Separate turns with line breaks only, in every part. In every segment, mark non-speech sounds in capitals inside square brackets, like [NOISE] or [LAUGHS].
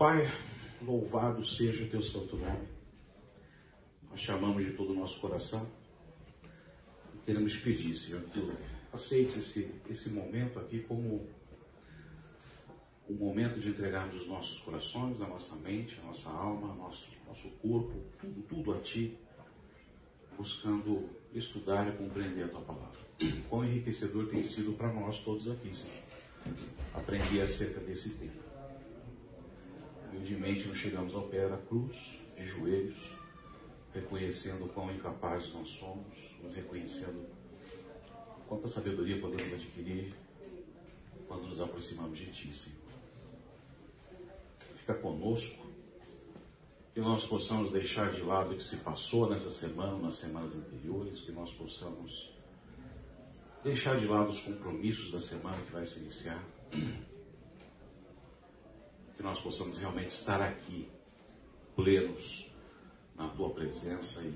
Pai, louvado seja o teu santo nome. Nós te amamos de todo o nosso coração. Queremos pedir, Senhor, que tu aceite esse, esse momento aqui como um momento de entregarmos os nossos corações, a nossa mente, a nossa alma, nosso, nosso corpo, tudo, tudo a Ti, buscando estudar e compreender a Tua palavra. Quão enriquecedor tem sido para nós todos aqui, Senhor, aprender acerca desse tema. Humildemente nos chegamos ao pé da cruz, de joelhos, reconhecendo quão incapazes nós somos, mas reconhecendo quanta sabedoria podemos adquirir quando nos aproximamos de Ti, Senhor. Fica conosco, que nós possamos deixar de lado o que se passou nessa semana, nas semanas anteriores, que nós possamos deixar de lado os compromissos da semana que vai se iniciar, que nós possamos realmente estar aqui, plenos, na tua presença e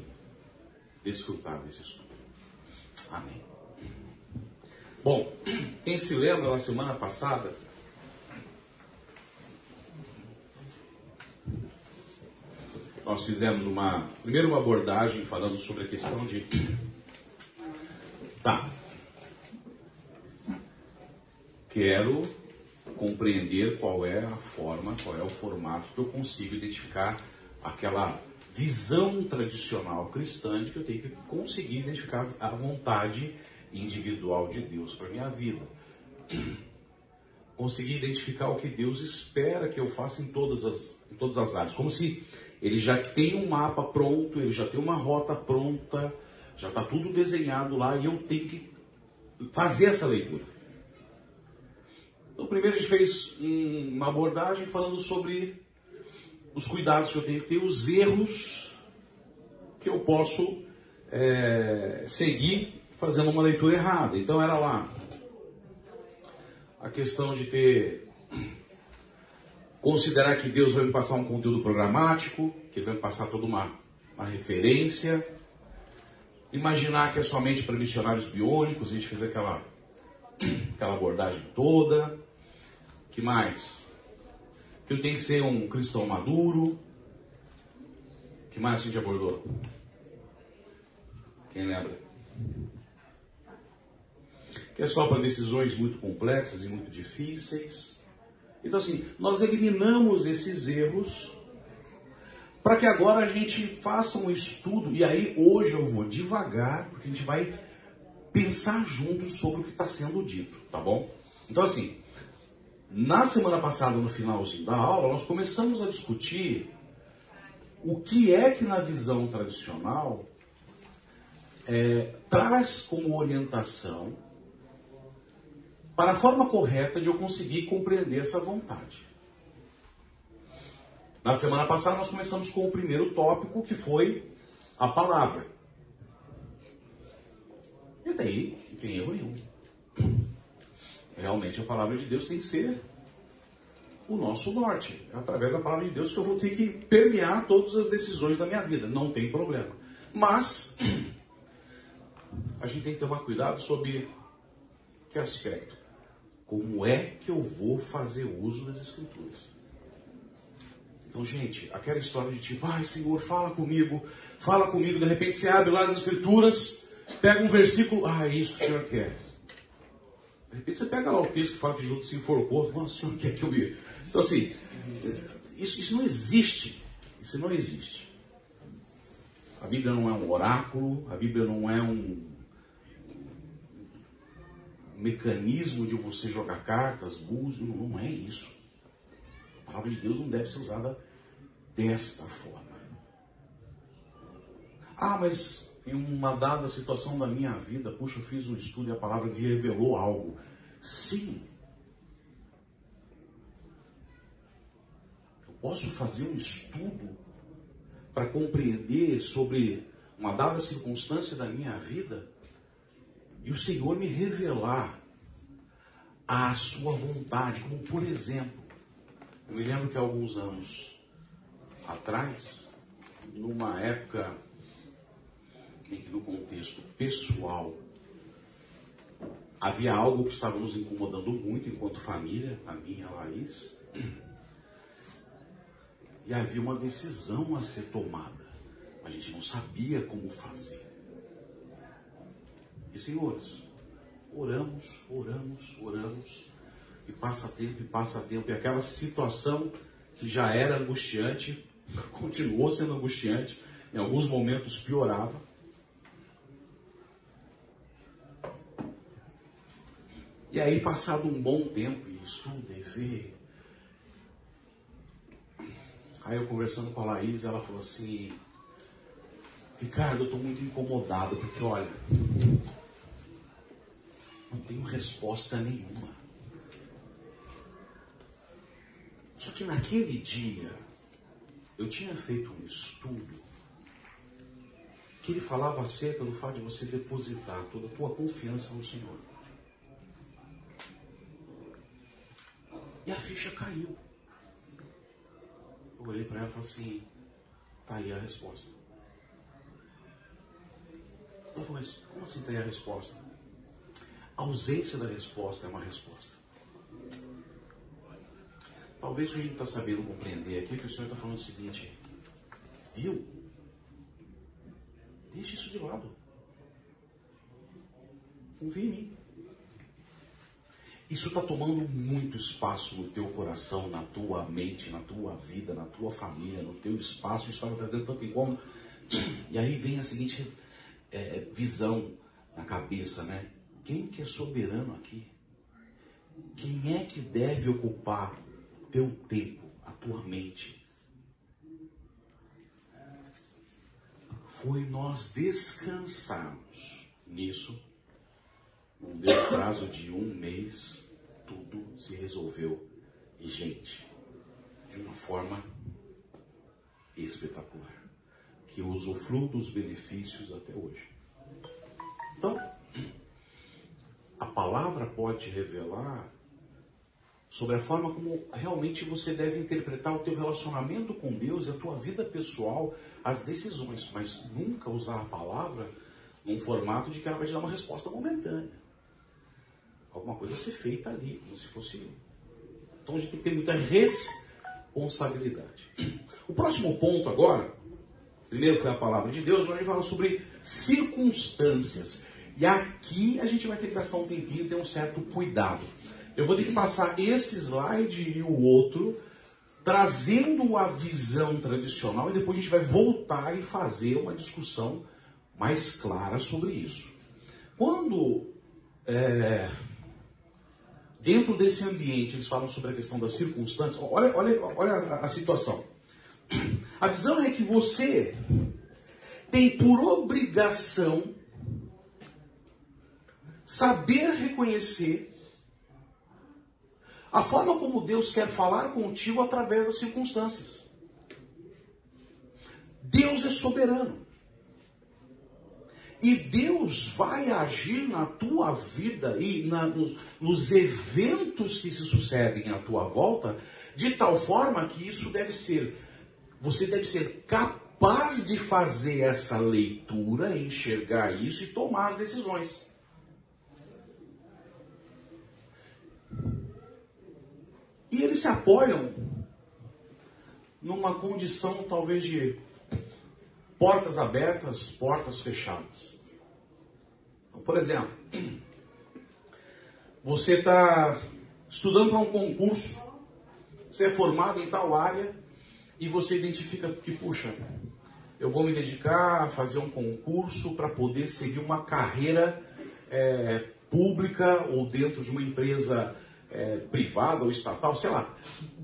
desfrutar desse estudo. Amém. Bom, quem se lembra na semana passada, nós fizemos uma, primeiro uma abordagem falando sobre a questão de tá. Quero compreender qual é a forma, qual é o formato que eu consigo identificar aquela visão tradicional cristã de que eu tenho que conseguir identificar a vontade individual de Deus para minha vida. [CLEARS THROAT] Conseguir identificar o que Deus espera que eu faça em todas as, em todas as áreas. Como se ele já tem um mapa pronto, ele já tem uma rota pronta, já está tudo desenhado lá e eu tenho que fazer essa leitura. Então, primeiro a gente fez uma abordagem falando sobre os cuidados que eu tenho que ter, os erros que eu posso é, seguir fazendo uma leitura errada. Então era lá a questão de ter considerar que Deus vai me passar um conteúdo programático, que ele vai me passar toda uma, uma referência, imaginar que é somente para missionários biônicos, a gente fez aquela, aquela abordagem toda. Que mais? que eu tenho que ser um cristão maduro. que mais a gente abordou? Quem lembra? Que é só para decisões muito complexas e muito difíceis. Então, assim, nós eliminamos esses erros para que agora a gente faça um estudo. E aí, hoje eu vou devagar, porque a gente vai pensar juntos sobre o que está sendo dito, tá bom? Então, assim, na semana passada, no finalzinho da aula, nós começamos a discutir o que é que na visão tradicional é, traz como orientação para a forma correta de eu conseguir compreender essa vontade. Na semana passada nós começamos com o primeiro tópico, que foi a palavra. E daí não tem erro nenhum. Realmente a palavra de Deus tem que ser o nosso norte. É através da palavra de Deus que eu vou ter que permear todas as decisões da minha vida. Não tem problema. Mas [CLEARS THROAT] a gente tem que tomar cuidado sobre que aspecto? Como é que eu vou fazer uso das escrituras? Então, gente, aquela história de tipo, ai Senhor, fala comigo, fala comigo, de repente você abre lá as escrituras, pega um versículo, ah, é isso que o Senhor quer. De repente você pega lá o texto que fala que Judas se enforcou. Nossa, o senhor quer que eu me. Então, assim, isso, isso não existe. Isso não existe. A Bíblia não é um oráculo, a Bíblia não é um mecanismo de você jogar cartas, búzios, não é isso. A palavra de Deus não deve ser usada desta forma. Ah, mas em uma dada situação da minha vida, puxa, eu fiz um estudo e a palavra me revelou algo. Sim. Eu posso fazer um estudo para compreender sobre uma dada circunstância da minha vida e o Senhor me revelar a sua vontade, como por exemplo, eu me lembro que há alguns anos atrás, numa época que no contexto pessoal havia algo que estava nos incomodando muito enquanto família, a minha e a Laís. E havia uma decisão a ser tomada. A gente não sabia como fazer. E senhores, oramos, oramos, oramos, e passa tempo, e passa tempo, e aquela situação que já era angustiante, [LAUGHS] continuou sendo angustiante, em alguns momentos piorava. E aí, passado um bom tempo, e estuda e vê. Aí eu conversando com a Laís, ela falou assim, Ricardo, eu estou muito incomodado, porque olha, não tenho resposta nenhuma. Só que naquele dia, eu tinha feito um estudo que ele falava acerca do fato de você depositar toda a tua confiança no Senhor. E a ficha caiu. Eu olhei para ela e falei assim: tá aí a resposta. Ela falou, mas como assim tá aí a resposta? A ausência da resposta é uma resposta. Talvez o que a gente está sabendo compreender aqui é que o Senhor está falando o seguinte: viu? Deixa isso de lado. Confia em mim. Isso está tomando muito espaço no teu coração, na tua mente, na tua vida, na tua família, no teu espaço. Isso está trazendo tanto incômodo. E aí vem a seguinte é, visão na cabeça, né? Quem que é soberano aqui? Quem é que deve ocupar teu tempo, a tua mente? Foi nós descansarmos nisso deu prazo de um mês, tudo se resolveu. E, gente, de uma forma espetacular. Que eu usufruo dos benefícios até hoje. Então, a palavra pode revelar sobre a forma como realmente você deve interpretar o teu relacionamento com Deus, a tua vida pessoal, as decisões, mas nunca usar a palavra num formato de que ela vai te dar uma resposta momentânea alguma coisa a ser feita ali, como se fosse. Então a gente tem que ter muita responsabilidade. O próximo ponto agora, primeiro foi a palavra de Deus, agora a gente fala sobre circunstâncias. E aqui a gente vai ter que gastar um tempinho e ter um certo cuidado. Eu vou ter que passar esse slide e o outro, trazendo a visão tradicional, e depois a gente vai voltar e fazer uma discussão mais clara sobre isso. Quando é, Dentro desse ambiente, eles falam sobre a questão das circunstâncias. Olha, olha, olha a, a situação. A visão é que você tem por obrigação saber reconhecer a forma como Deus quer falar contigo através das circunstâncias. Deus é soberano. E Deus vai agir na tua vida e na, nos, nos eventos que se sucedem à tua volta, de tal forma que isso deve ser, você deve ser capaz de fazer essa leitura, enxergar isso e tomar as decisões. E eles se apoiam numa condição talvez de portas abertas, portas fechadas. Por exemplo, você está estudando para um concurso, você é formado em tal área e você identifica que, puxa, eu vou me dedicar a fazer um concurso para poder seguir uma carreira é, pública ou dentro de uma empresa é, privada ou estatal, sei lá.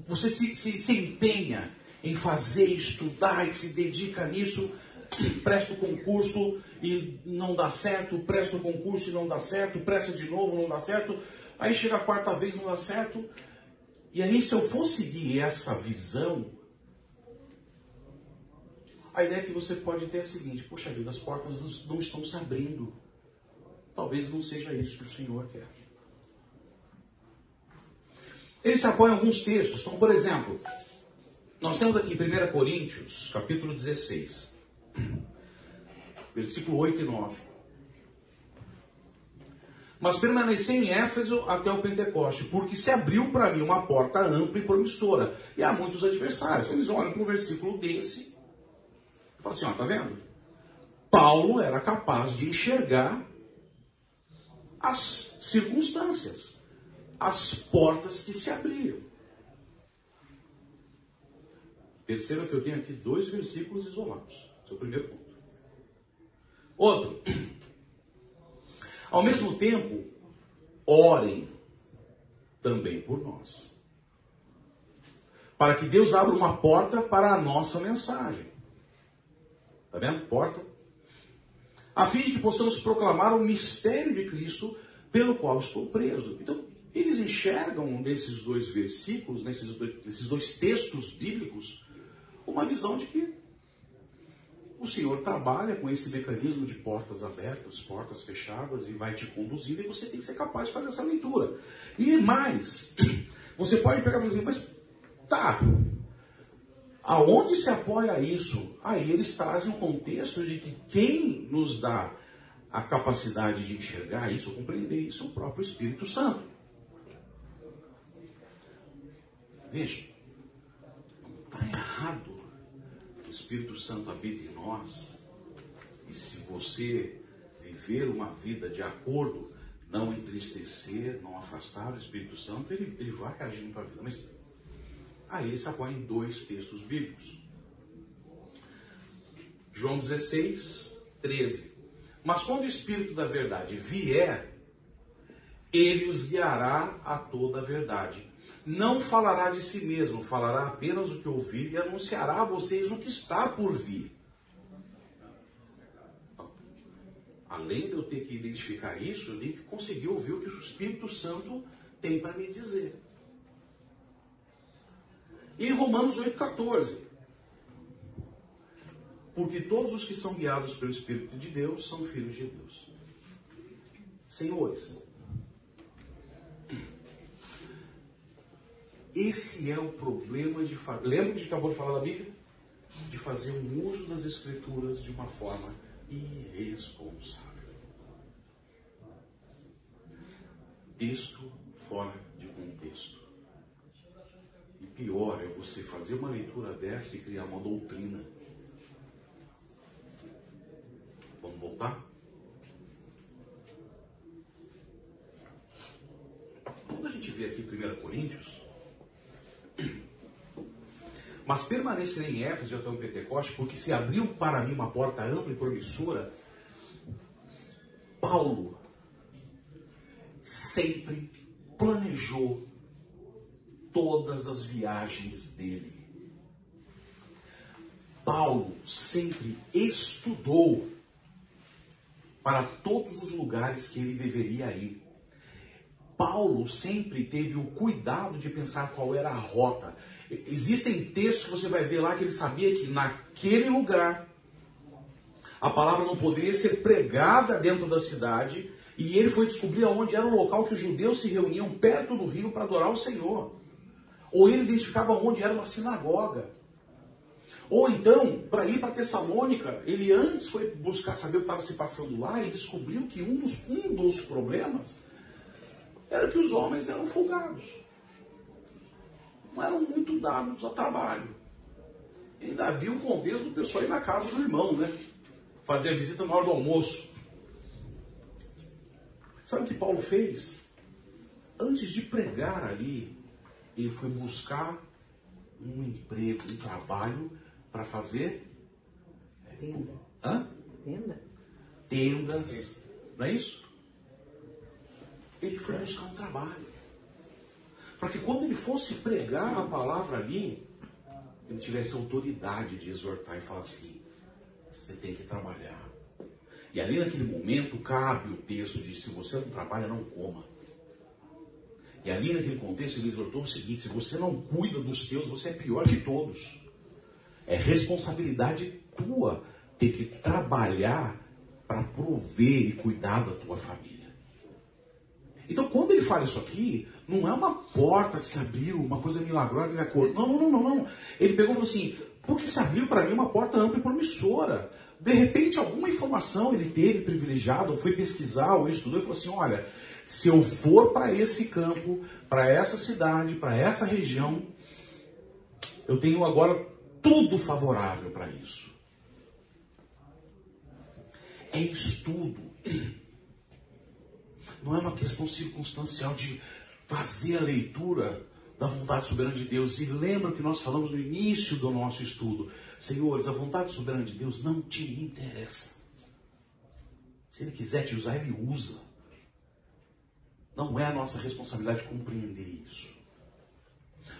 Você se, se, se empenha em fazer, estudar e se dedica nisso presta o concurso e não dá certo, presta o concurso e não dá certo, presta de novo, não dá certo. Aí chega a quarta vez, não dá certo. E aí, se eu for seguir essa visão, a ideia que você pode ter é a seguinte: poxa vida, as portas não estão se abrindo. Talvez não seja isso que o Senhor quer. Ele se apoia em alguns textos. Então, por exemplo, nós temos aqui em 1 Coríntios, capítulo 16 [CLEARS THROAT] versículo 8 e 9. mas permaneci em Éfeso até o Pentecoste, porque se abriu para mim uma porta ampla e promissora. E há muitos adversários. Eles olham para um versículo desse e falam assim: ó, tá vendo? Paulo era capaz de enxergar as circunstâncias, as portas que se abriam. Perceba que eu tenho aqui dois versículos isolados. Esse é o primeiro ponto. Outro. Ao mesmo tempo, orem também por nós. Para que Deus abra uma porta para a nossa mensagem. Está vendo? Porta. A fim de que possamos proclamar o mistério de Cristo pelo qual estou preso. Então, eles enxergam nesses dois versículos, nesses dois, nesses dois textos bíblicos, uma visão de que o Senhor trabalha com esse mecanismo de portas abertas, portas fechadas e vai te conduzindo e você tem que ser capaz de fazer essa leitura. E mais, [CLEARS THROAT] você pode pegar e falar assim, mas tá, aonde se apoia isso? Aí eles trazem um contexto de que quem nos dá a capacidade de enxergar isso, compreender isso, é o próprio Espírito Santo. Veja, está errado o Espírito Santo habita em nós, e se você viver uma vida de acordo, não entristecer, não afastar o Espírito Santo, ele, ele vai agir na tua vida. Mas aí ele se apoia em dois textos bíblicos. João 16, 13. Mas quando o Espírito da verdade vier, ele os guiará a toda a verdade não falará de si mesmo, falará apenas o que ouvir e anunciará a vocês o que está por vir. Além de eu ter que identificar isso, eu tenho que conseguir ouvir o que o Espírito Santo tem para me dizer. E em Romanos 8,14. Porque todos os que são guiados pelo Espírito de Deus são filhos de Deus. Senhores, Esse é o problema de fazer. Lembra que a gente acabou de falar da Bíblia? De fazer um uso das Escrituras de uma forma irresponsável. Texto fora de contexto. E pior é você fazer uma leitura dessa e criar uma doutrina. Vamos voltar? Quando a gente vê aqui 1 Coríntios, mas permanecerei em Éfeso até o Pentecoste, porque se abriu para mim uma porta ampla e promissora. Paulo sempre planejou todas as viagens dele. Paulo sempre estudou para todos os lugares que ele deveria ir. Paulo sempre teve o cuidado de pensar qual era a rota. Existem textos que você vai ver lá que ele sabia que naquele lugar a palavra não poderia ser pregada dentro da cidade e ele foi descobrir aonde era o local que os judeus se reuniam perto do rio para adorar o Senhor. Ou ele identificava onde era uma sinagoga. Ou então, para ir para Tessalônica, ele antes foi buscar saber o que estava se passando lá e descobriu que um dos, um dos problemas era que os homens eram folgados não eram muito dados ao trabalho. ainda havia um contexto do pessoal ir na casa do irmão, né? Fazer a visita na hora do almoço. Sabe o que Paulo fez? Antes de pregar ali, ele foi buscar um emprego, um trabalho para fazer
Tenda.
Hã?
Tenda?
Tendas. Não é isso? Ele foi buscar um trabalho para que quando ele fosse pregar a palavra ali, ele tivesse autoridade de exortar e falar assim: você tem que trabalhar. E ali naquele momento cabe o texto de: se você não trabalha, não coma. E ali naquele contexto ele exortou o seguinte: se você não cuida dos teus, você é pior de todos. É responsabilidade tua ter que trabalhar para prover e cuidar da tua família. Então, quando ele fala isso aqui, não é uma porta que se abriu, uma coisa milagrosa e acordou. Não, não, não, não. Ele pegou e falou assim: porque se abriu para mim uma porta ampla e promissora. de repente, alguma informação ele teve privilegiado, ou foi pesquisar, ou estudou e falou assim: olha, se eu for para esse campo, para essa cidade, para essa região, eu tenho agora tudo favorável para isso. É estudo. Não é uma questão circunstancial de fazer a leitura da vontade soberana de Deus. E lembra que nós falamos no início do nosso estudo. Senhores, a vontade soberana de Deus não te interessa. Se Ele quiser te usar, Ele usa. Não é a nossa responsabilidade compreender isso.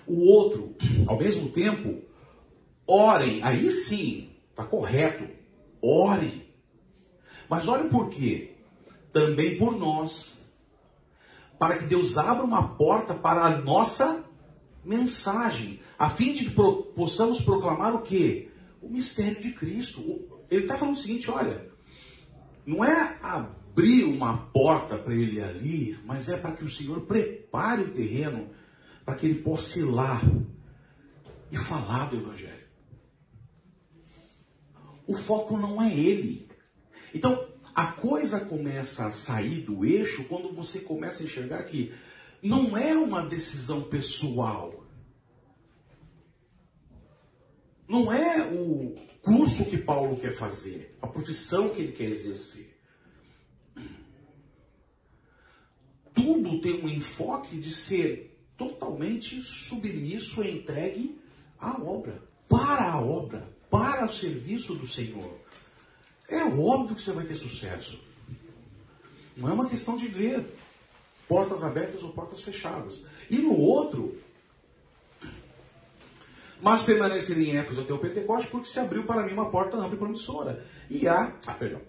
O outro, ao mesmo tempo, orem. Aí sim, está correto. Orem. Mas olhem por quê? Também por nós. Para que Deus abra uma porta para a nossa mensagem, a fim de que possamos proclamar o que? O mistério de Cristo. Ele está falando o seguinte: olha, não é abrir uma porta para ele ali, mas é para que o Senhor prepare o terreno para que ele possa ir lá e falar do Evangelho. O foco não é ele. Então, a coisa começa a sair do eixo quando você começa a enxergar que não é uma decisão pessoal. Não é o curso que Paulo quer fazer, a profissão que ele quer exercer. Tudo tem um enfoque de ser totalmente submisso e entregue à obra, para a obra, para o serviço do Senhor. É óbvio que você vai ter sucesso. Não é uma questão de ver portas abertas ou portas fechadas. E no outro, mas permanecerei em Éfeso até o Pentecoste, porque se abriu para mim uma porta ampla e promissora. E há. Ah, perdão.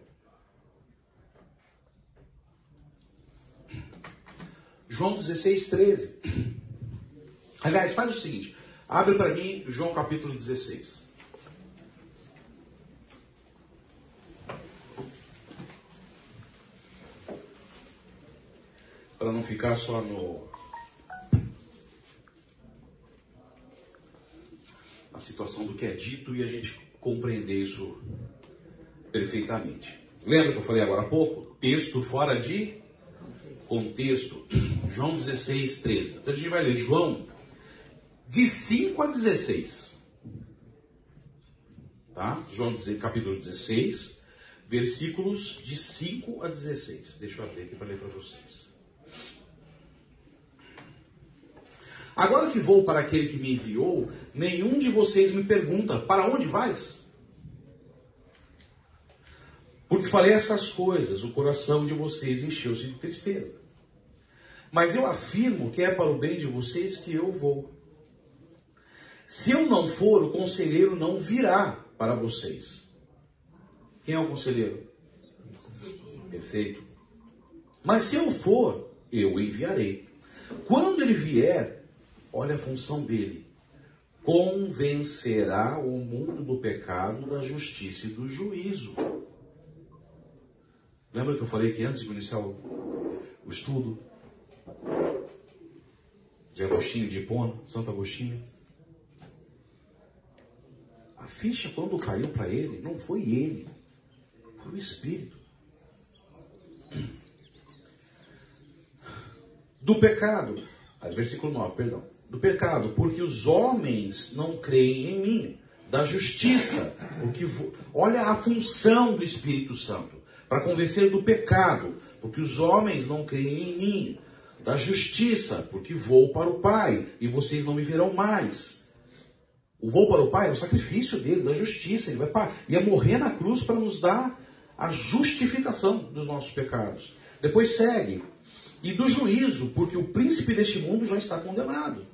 João 16, 13. Aliás, faz o seguinte: abre para mim João capítulo 16. Para não ficar só no na situação do que é dito e a gente compreender isso perfeitamente. Lembra que eu falei agora há pouco? Texto fora de contexto. João 16, 13. Então a gente vai ler João de 5 a 16. Tá? João capítulo 16, versículos de 5 a 16. Deixa eu abrir aqui para ler para vocês. Agora que vou para aquele que me enviou, nenhum de vocês me pergunta: Para onde vais? Porque falei essas coisas, o coração de vocês encheu-se de tristeza. Mas eu afirmo que é para o bem de vocês que eu vou. Se eu não for, o conselheiro não virá para vocês. Quem é o conselheiro? Perfeito. Mas se eu for, eu enviarei. Quando ele vier, Olha a função dele. Convencerá o mundo do pecado, da justiça e do juízo. Lembra que eu falei que antes de iniciar o, o estudo de Agostinho de Hipona, Santo Agostinho? A ficha, quando caiu para ele, não foi ele, foi o Espírito. Do pecado, versículo 9, perdão do pecado, porque os homens não creem em mim, da justiça, porque olha a função do Espírito Santo, para convencer do pecado, porque os homens não creem em mim, da justiça, porque vou para o Pai e vocês não me verão mais. O voo para o Pai é o sacrifício dele, da justiça, ele vai para, ia morrer na cruz para nos dar a justificação dos nossos pecados. Depois segue, e do juízo, porque o príncipe deste mundo já está condenado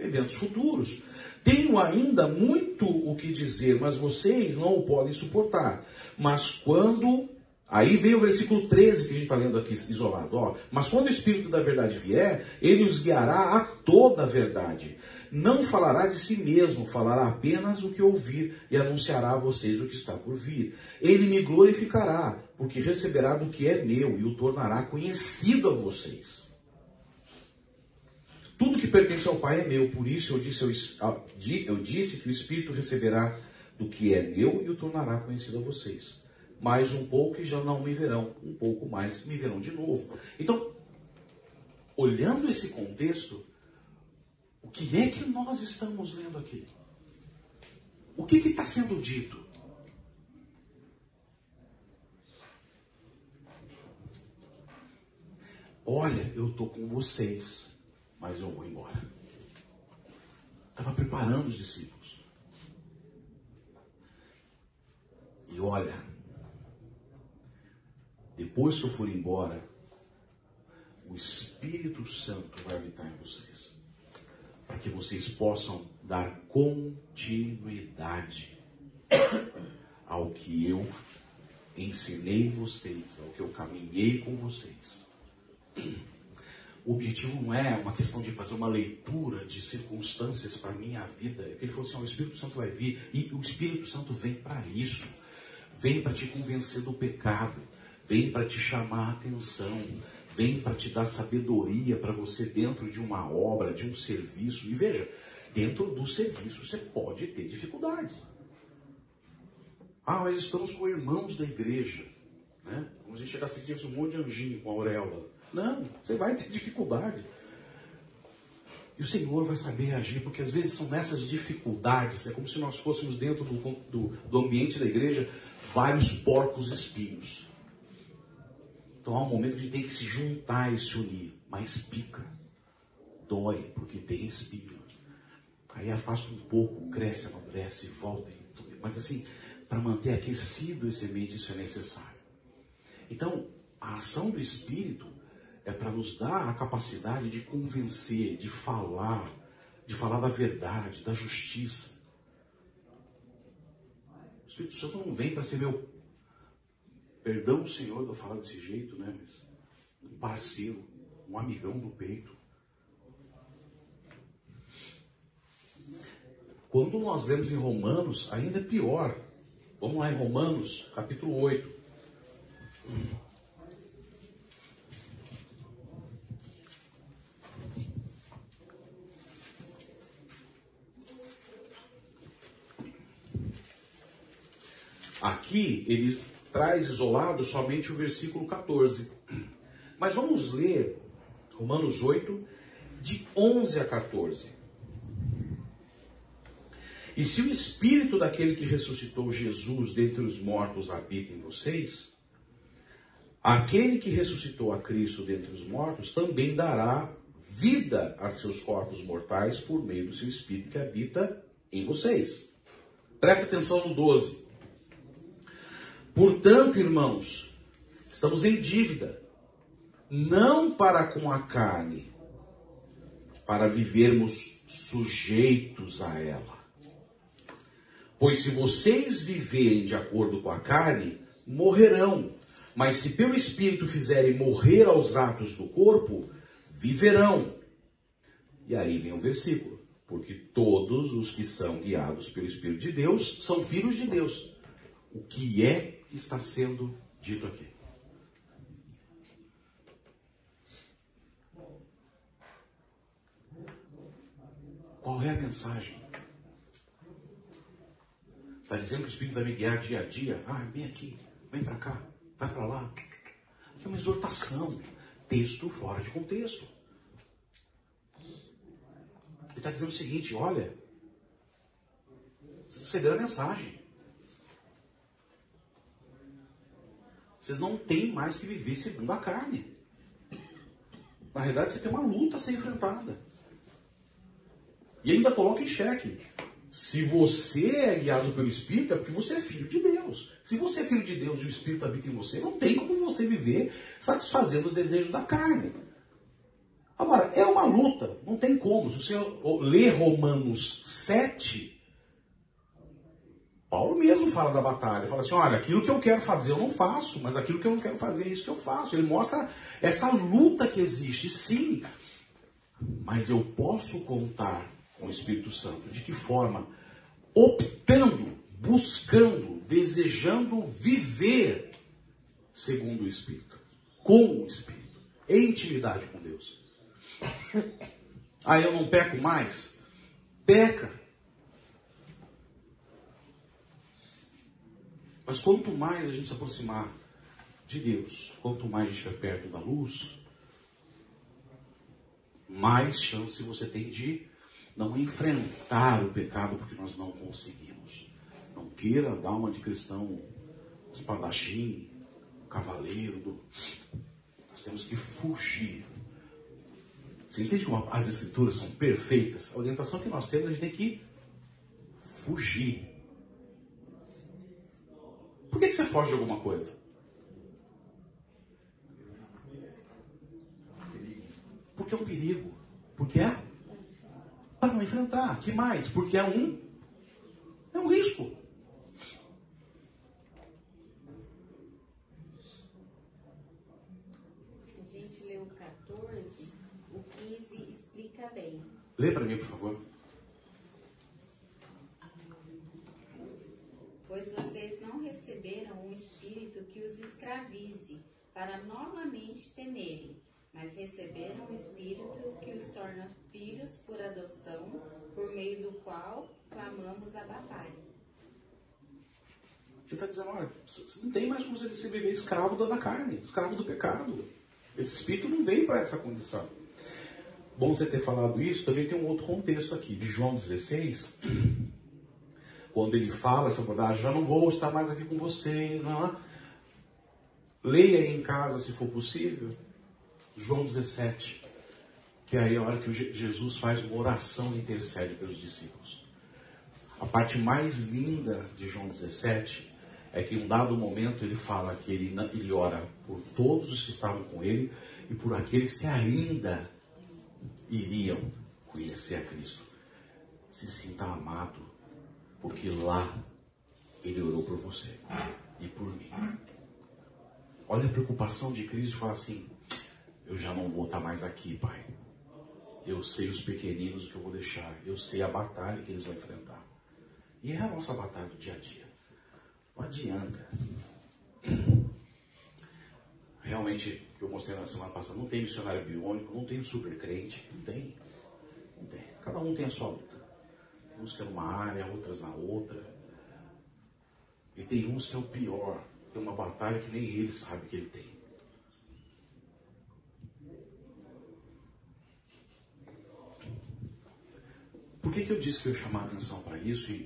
eventos futuros. Tenho ainda muito o que dizer, mas vocês não o podem suportar. Mas quando. Aí vem o versículo 13 que a gente está lendo aqui isolado. Ó. Mas quando o Espírito da Verdade vier, ele os guiará a toda a verdade. Não falará de si mesmo, falará apenas o que ouvir e anunciará a vocês o que está por vir. Ele me glorificará, porque receberá do que é meu e o tornará conhecido a vocês. Tudo que pertence ao Pai é meu, por isso eu disse, eu, eu disse que o Espírito receberá do que é meu e o tornará conhecido a vocês. Mais um pouco e já não me verão, um pouco mais me verão de novo. Então, olhando esse contexto, o que é que nós estamos lendo aqui? O que está sendo dito? Olha, eu estou com vocês, mas eu vou embora. Estava preparando os discípulos. E olha, depois que eu for embora, o Espírito Santo vai habitar em vocês. Para que vocês possam dar continuidade ao que eu ensinei vocês, ao que eu caminhei com vocês. O objetivo não é uma questão de fazer uma leitura de circunstâncias para a minha vida. Ele falou assim: ó, o Espírito Santo vai vir e o Espírito Santo vem para isso. Vem para te convencer do pecado, vem para te chamar a atenção, vem para te dar sabedoria para você dentro de uma obra, de um serviço. E veja, dentro do serviço você pode ter dificuldades. Ah, mas estamos com irmãos da igreja. Né? Como se chegasse aqui, um monte de anjinho com auréola. Não, você vai ter dificuldade. E o Senhor vai saber agir, porque às vezes são nessas dificuldades, é como se nós fôssemos dentro do, do, do ambiente da igreja vários porcos espinhos. Então há um momento que tem que se juntar e se unir, mas pica, dói, porque tem espinho. Aí afasta um pouco, cresce, amadurece, volta. Mas assim, para manter aquecido esse ambiente, isso é necessário. Então, a ação do Espírito é para nos dar a capacidade de convencer, de falar, de falar da verdade, da justiça. O Espírito Santo não vem para ser meu, perdão Senhor eu falar desse jeito, né? Mas um parceiro, um amigão do peito. Quando nós lemos em Romanos, ainda é pior. Vamos lá em Romanos, capítulo 8. Aqui ele traz isolado somente o versículo 14. Mas vamos ler Romanos 8, de 11 a 14. E se o espírito daquele que ressuscitou Jesus dentre os mortos habita em vocês, aquele que ressuscitou a Cristo dentre os mortos também dará vida a seus corpos mortais por meio do seu espírito que habita em vocês. Presta atenção no 12. Portanto, irmãos, estamos em dívida, não para com a carne, para vivermos sujeitos a ela. Pois se vocês viverem de acordo com a carne, morrerão. Mas se pelo Espírito fizerem morrer aos atos do corpo, viverão. E aí vem o versículo. Porque todos os que são guiados pelo Espírito de Deus são filhos de Deus. O que é que está sendo dito aqui. Qual é a mensagem? Está dizendo que o Espírito vai me guiar dia a dia? Ah, vem aqui, vem para cá, vai para lá. Aqui é uma exortação, texto fora de contexto. Ele está dizendo o seguinte: olha, você receberam a mensagem. Vocês não têm mais que viver segundo a carne. Na realidade, você tem uma luta a ser enfrentada. E ainda coloca em xeque. Se você é guiado pelo Espírito, é porque você é filho de Deus. Se você é filho de Deus e o Espírito habita em você, não tem como você viver satisfazendo os desejos da carne. Agora, é uma luta, não tem como. Se você ler Romanos 7, Paulo mesmo fala da batalha, fala assim: olha, aquilo que eu quero fazer eu não faço, mas aquilo que eu não quero fazer é isso que eu faço. Ele mostra essa luta que existe, sim, mas eu posso contar com o Espírito Santo. De que forma? Optando, buscando, desejando viver segundo o Espírito, com o Espírito, em intimidade com Deus. Aí eu não peco mais? Peca. Mas quanto mais a gente se aproximar de Deus, quanto mais a gente estiver perto da luz, mais chance você tem de não enfrentar o pecado porque nós não conseguimos. Não queira dar uma de cristão espadachim, cavaleiro. Nós temos que fugir. Você entende como as escrituras são perfeitas? A orientação que nós temos, a gente tem que fugir. Por que, que você foge de alguma coisa? Porque é um perigo. Porque é para não enfrentar. Que mais? Porque é um é um risco.
A gente leu o 14, o 15 explica bem.
Lê para mim, por favor.
Pois vocês não receberam um espírito que os escravize, para novamente temerem, mas receberam um espírito que os torna filhos por adoção, por meio do qual clamamos a batalha.
Ele está dizendo, olha, você não tem mais como você viver escravo da carne, escravo do pecado. Esse espírito não veio para essa condição. Bom você ter falado isso, também tem um outro contexto aqui, de João 16, [CLEARS THROAT] quando ele fala essa abordagem, já não vou estar mais aqui com você, não é? Leia em casa se for possível, João 17, que é aí a hora que Jesus faz uma oração e intercede pelos discípulos. A parte mais linda de João 17 é que em um dado momento ele fala que ele, ele ora por todos os que estavam com ele e por aqueles que ainda iriam conhecer a Cristo. Se sinta amado, porque lá ele orou por você e por mim. Olha a preocupação de Cristo e fala assim: Eu já não vou estar mais aqui, Pai. Eu sei os pequeninos que eu vou deixar. Eu sei a batalha que eles vão enfrentar. E é a nossa batalha do dia a dia. Não adianta. Realmente, que eu mostrei na semana passada, não tem missionário biônico, não tem super crente, não tem. Não tem. Cada um tem a sua luta. Uns que é numa área, outras na outra. E tem uns que é o pior. Tem uma batalha que nem ele sabe que ele tem. Por que, que eu disse que eu ia chamar a atenção para isso e,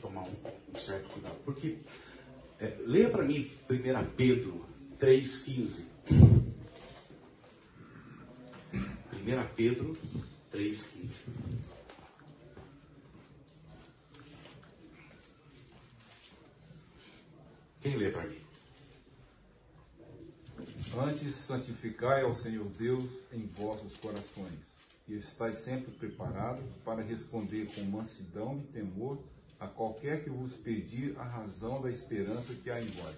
tomar um, certo cuidado? Porque, é, leia para mim 1 Pedro 3,15. 1 Pedro 3,15. Quem lê para mim?
Antes santificai ao Senhor Deus em vossos corações, e estáis sempre preparados para responder com mansidão e temor a qualquer que vos pedir a razão da esperança que há em vós.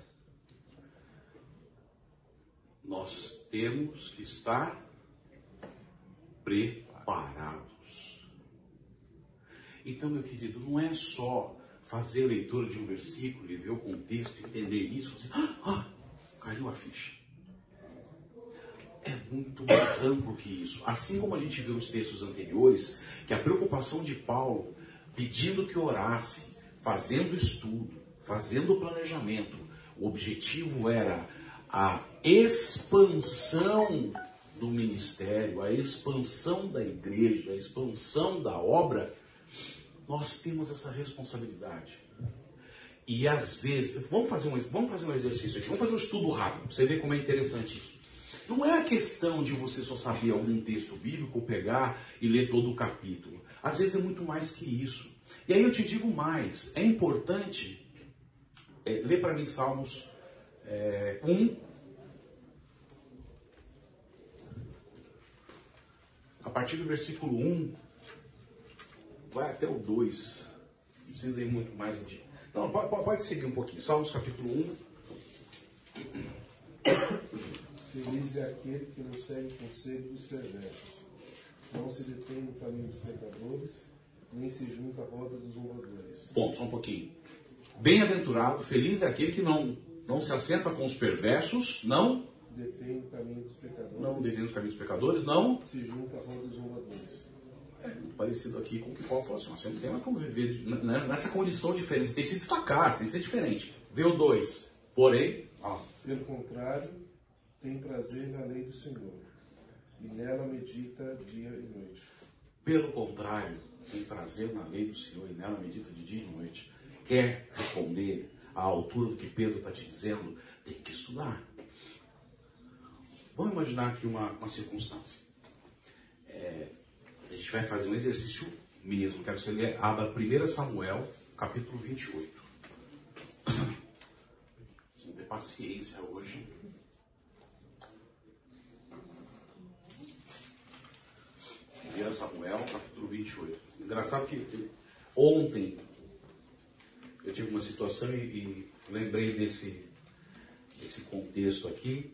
Nós temos que estar preparados. Então, meu querido, não é só fazer a leitura de um versículo e ver o contexto, entender isso, assim, ah, ah, caiu a ficha. É muito mais amplo que isso. Assim como a gente viu nos textos anteriores, que a preocupação de Paulo, pedindo que orasse, fazendo estudo, fazendo planejamento, o objetivo era a expansão do ministério, a expansão da igreja, a expansão da obra, nós temos essa responsabilidade. E às vezes, vamos fazer um, vamos fazer um exercício aqui, vamos fazer um estudo rápido, você ver como é interessante isso. Não é a questão de você só saber algum texto bíblico, pegar e ler todo o capítulo. Às vezes é muito mais que isso. E aí eu te digo mais, é importante, é, ler para mim Salmos é, 1, a partir do versículo 1, vai até o 2. Não precisa ir muito mais de. Não, pode, pode seguir um pouquinho. Salmos capítulo
1. Feliz é aquele que não segue o conselho dos perversos, não se detém no caminho dos pecadores, nem se junta à roda dos zombadores.
Ponto, só um pouquinho. Bem-aventurado, feliz é aquele que não, não se assenta com os perversos, não
detém no caminho dos pecadores,
não detém no caminho dos pecadores, não
se junta à roda dos zombadores.
É muito parecido aqui com o que Paulo falou assim, você não tem mais como viver né, nessa condição diferente, você tem que se destacar, tem que ser diferente. Vê o 2. Porém, ó,
Pelo contrário, tem prazer na lei do Senhor, e nela medita dia e noite.
pelo contrário, tem prazer na lei do Senhor e nela medita de dia e noite. Quer responder à altura do que Pedro está te dizendo? Tem que estudar. Vamos imaginar aqui uma, uma circunstância. É, a gente vai fazer um exercício mesmo. Quero que você abra 1 Samuel, capítulo 28. Você não tem paciência hoje. Primeira Samuel, capítulo 28. Engraçado que ontem eu tive uma situação e, e lembrei desse, desse contexto aqui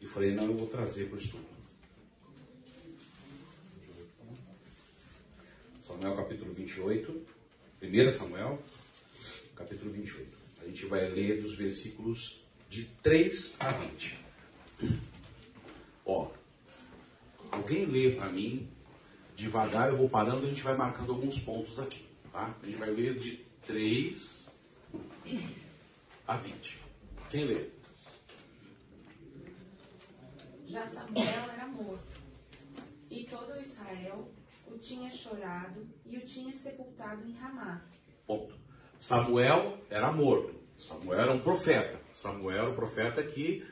e falei, não, eu vou trazer para o estudo. Samuel capítulo 28, 1 Samuel capítulo 28. A gente vai ler dos versículos de 3 a 20. Ó, alguém lê para mim, devagar eu vou parando, a gente vai marcando alguns pontos aqui, tá? A gente vai ler de 3 a 20. Quem lê?
Já Samuel era morto, e todo Israel o tinha chorado e o tinha sepultado em Ramá.
Ponto. Samuel era morto. Samuel era um profeta. Samuel era o profeta que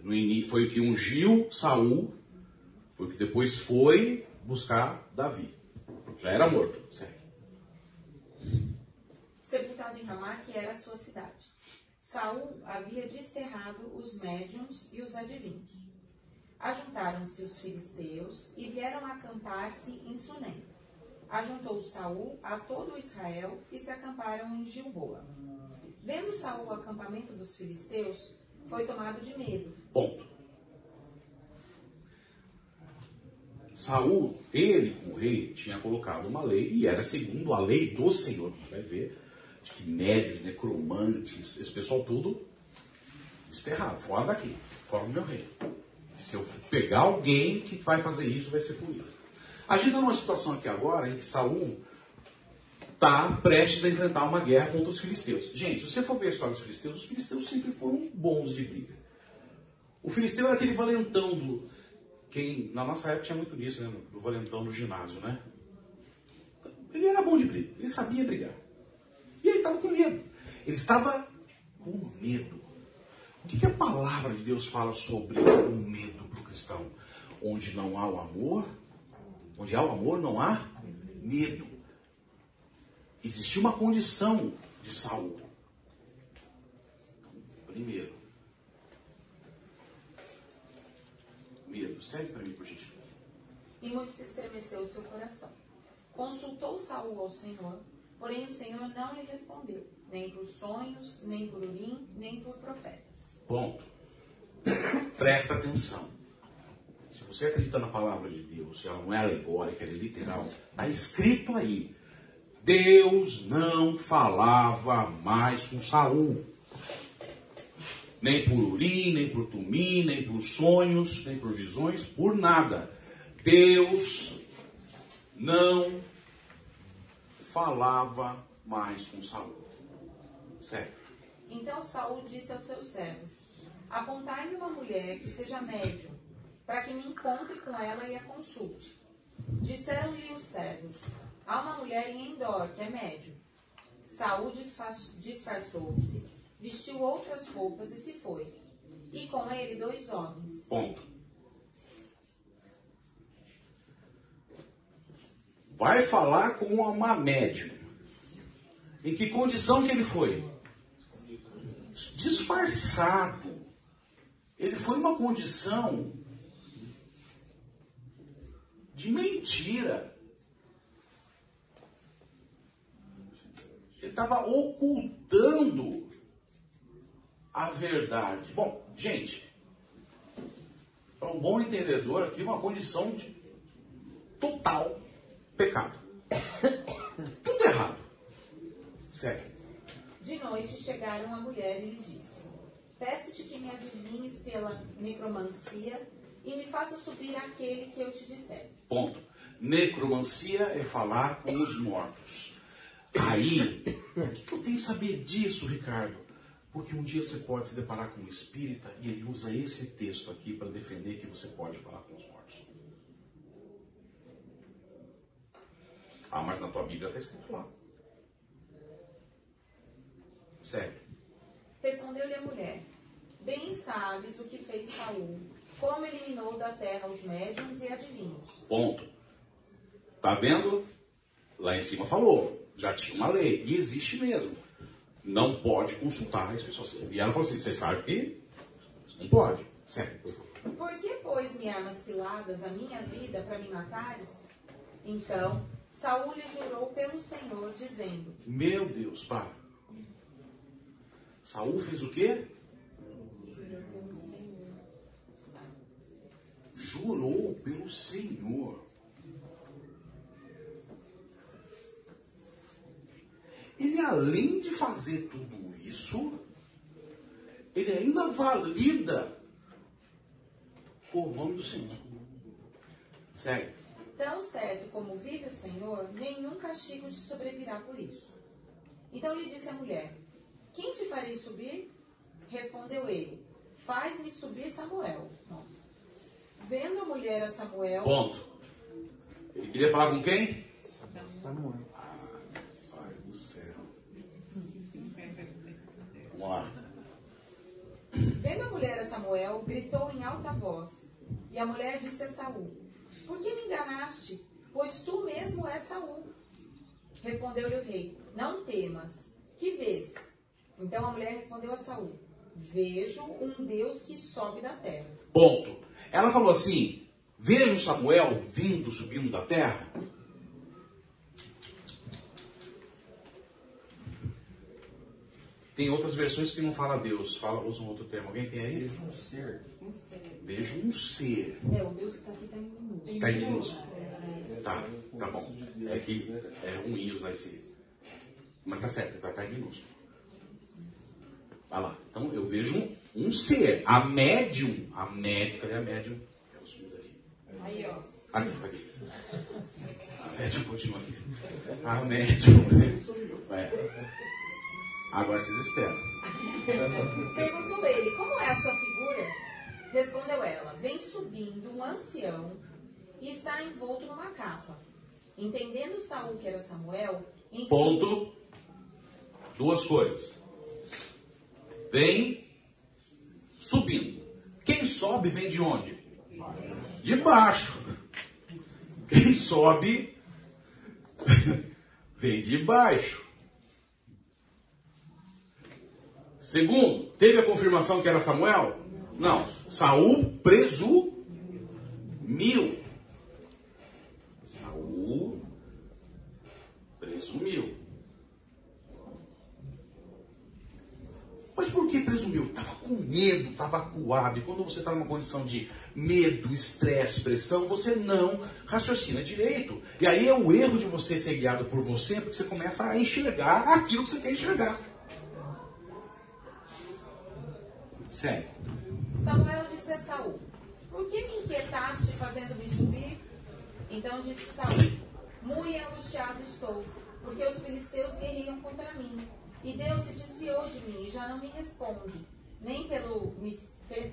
no início foi o que ungiu Saul, foi o que depois foi buscar Davi. Já era morto. Segue.
Sepultado em Ramá, que era a sua cidade. Saul havia desterrado os médiuns e os adivinhos. Ajuntaram-se os filisteus e vieram acampar-se em Sunem. Ajuntou Saul a todo Israel e se acamparam em Gilboa. Vendo Saul o acampamento dos filisteus, foi tomado de medo.
Ponto. Saul, ele, como rei, tinha colocado uma lei, e era segundo a lei do Senhor. Vai ver, de que médios, necromantes, esse pessoal tudo desterrado, fora daqui, fora do meu reino. Se eu pegar alguém que vai fazer isso, vai ser punido. A gente está numa situação aqui agora em que Saul está prestes a enfrentar uma guerra contra os filisteus. Gente, se você for ver a história dos filisteus, os filisteus sempre foram bons de briga. O filisteu era aquele valentão do. Quem, na nossa época tinha muito disso, né? Do valentão do ginásio, né? Ele era bom de briga, ele sabia brigar. E ele estava com medo. Ele estava com medo. O que, que a palavra de Deus fala sobre o medo para o cristão? Onde não há o amor, onde há o amor, não há medo. Existia uma condição de Saul. Primeiro, medo. Segue para mim, por gentileza.
E muito se estremeceu o seu coração. Consultou Saul ao Senhor, porém o Senhor não lhe respondeu, nem por sonhos, nem por urim, nem por profetas.
Ponto. [COUGHS] Presta atenção. Se você acredita na palavra de Deus, se ela não é alegórica, ela é literal, está escrito aí. Deus não falava mais com Saul. Nem por urim, nem por tumim, nem por sonhos, nem por visões, por nada. Deus não falava mais com Saul. Sério.
Então Saul disse aos seus servos: Apontai-me uma mulher que seja médium, para que me encontre com ela e a consulte. Disseram-lhe os servos: Há uma mulher em Endor, que é médium. Saul disfarçou-se, vestiu outras roupas e se foi. E com ele dois homens.
Ponto. Vai falar com uma médium. Em que condição que ele foi? Disfarçado. Ele foi numa condição de mentira. Ele estava ocultando a verdade. Bom, gente, para um bom entendedor aqui, uma condição de total pecado. [COUGHS] Tudo errado. Sério.
De noite chegaram a mulher e lhe disse: Peço-te que me adivinhes pela necromancia e me faça subir aquele que eu te disser.
Ponto. Necromancia é falar com os mortos. Aí, que, que eu tenho que saber disso, Ricardo? Porque um dia você pode se deparar com um espírita e ele usa esse texto aqui para defender que você pode falar com os mortos. Ah, mas na tua Bíblia está escrito lá. Segue.
Respondeu-lhe a mulher: Bem sabes o que fez Saul, como eliminou da terra os médiums e adivinhos.
Ponto. Tá vendo? Lá em cima falou. Já tinha uma lei. E existe mesmo. Não pode consultar as pessoas. E ela falou assim: você sabe que não pode. Segue, por
que, pois, me armas ciladas a minha vida para me matares? Então Saul lhe jurou pelo Senhor, dizendo:
Meu Deus, para. Saul fez o quê? Jurou pelo Senhor. Ele, além de fazer tudo isso, ele ainda valida o nome do Senhor. Segue.
Tão certo como vive o Senhor, nenhum castigo te sobrevirá por isso. Então lhe disse a mulher: Quem te farei subir? Respondeu ele: Faz-me subir Samuel. Nossa. Vendo a mulher a Samuel,
Ponto. Ele queria falar com quem?
Samuel.
Pai do céu. Vamos lá.
vendo a mulher a Samuel, gritou em alta voz. E a mulher disse a Saul: Por que me enganaste? Pois tu mesmo és Saul. Respondeu-lhe o rei: Não temas. Que vês? Então a mulher respondeu a Saul: Vejo um Deus que sobe da terra.
Ponto. Ela falou assim: Vejo Samuel vindo, subindo da terra. Tem outras versões que não fala Deus, fala, usa um outro termo. Alguém tem aí?
Vejo um ser.
Vejo um ser.
É, o Deus que está aqui está em minúsculo.
Tá em minúsculo.
É,
Tá,
um
tá bom. É que é ruim usar esse. Mas tá certo, vai estar em minúsculo. Vai lá. Então eu vejo um, um ser. A médium. A médium. Cadê a médium? Ela subiu daqui.
Aí, ó.
Aqui, aqui. A médium continua aqui. A médium. É. Agora vocês esperam. [LAUGHS]
Perguntou ele: Como é a sua figura? Respondeu ela: Vem subindo um ancião e está envolto numa capa. Entendendo Saul que era Samuel,
Ponto. Duas coisas. Vem subindo. Quem sobe vem de onde? De baixo. Quem sobe [LAUGHS] vem de baixo. Segundo, teve a confirmação que era Samuel? Não. Saul presumiu. Saul presumiu. Mas por que presumiu? Estava com medo, estava acuado. E quando você está numa condição de medo, estresse, pressão, você não raciocina direito. E aí é o erro de você ser guiado por você, porque você começa a enxergar aquilo que você quer enxergar. Segue.
Samuel disse a Saul: Por que me inquietaste fazendo-me subir? Então disse Saul: Muito angustiado estou, porque os filisteus guerreiam contra mim. E Deus se desviou de mim e já não me responde, nem pelo,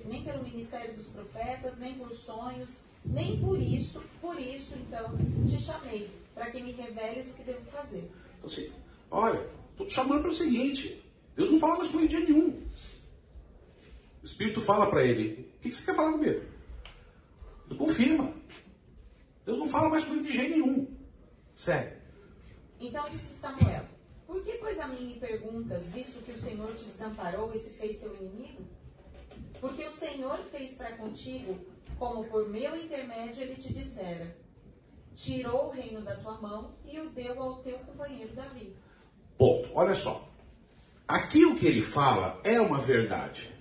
nem pelo ministério dos profetas, nem por sonhos, nem por isso, por isso então te chamei, para que me reveles o que devo fazer.
Então assim, olha, estou te chamando para o seguinte: Deus não fala mais com ele dia nenhum. O Espírito fala para ele: O que você quer falar comigo? Tu confirma. Deus não fala mais comigo de jeito nenhum. Sério.
Então disse Samuel: Por que, pois, a mim me perguntas, visto que o Senhor te desamparou e se fez teu inimigo? Porque o Senhor fez para contigo, como por meu intermédio ele te dissera: Tirou o reino da tua mão e o deu ao teu companheiro Davi.
Ponto. Olha só. Aqui o que ele fala é uma verdade.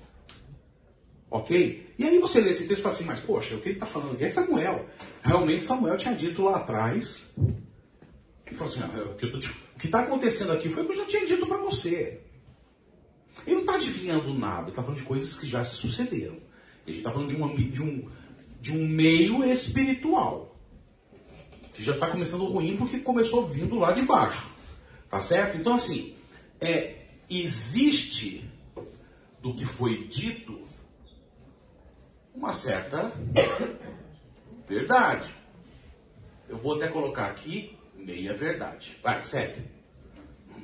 Ok? E aí você lê esse texto e fala assim, mas poxa, o que ele está falando aqui é Samuel. Realmente Samuel tinha dito lá atrás. Ele falou assim, "Ah, te- o que está acontecendo aqui foi o que eu já tinha dito para você. Ele não está adivinhando nada, ele está falando de coisas que já se sucederam. Gente está falando de, uma, de, um, de um meio espiritual. Que já está começando ruim porque começou vindo lá de baixo. Tá certo? Então, assim, é, existe do que foi dito uma certa verdade. Eu vou até colocar aqui meia verdade. Vai, segue.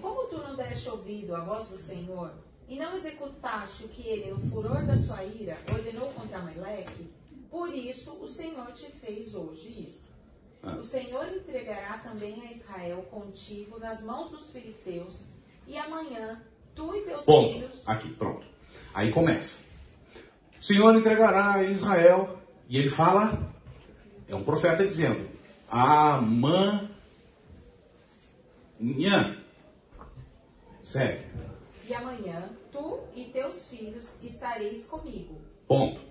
Como tu não deste ouvido à voz do Senhor, e não executaste o que ele, no furor da sua ira, ordenou contra Amaleque, por isso o Senhor te fez hoje isto.
Ah.
O Senhor entregará também a Israel contigo nas mãos dos filisteus, e amanhã tu e teus
Ponto.
filhos.
Aqui, pronto. Aí começa. O Senhor entregará a Israel. E ele fala, é um profeta dizendo, amanhã. Segue.
E amanhã tu e teus filhos estareis comigo.
Ponto.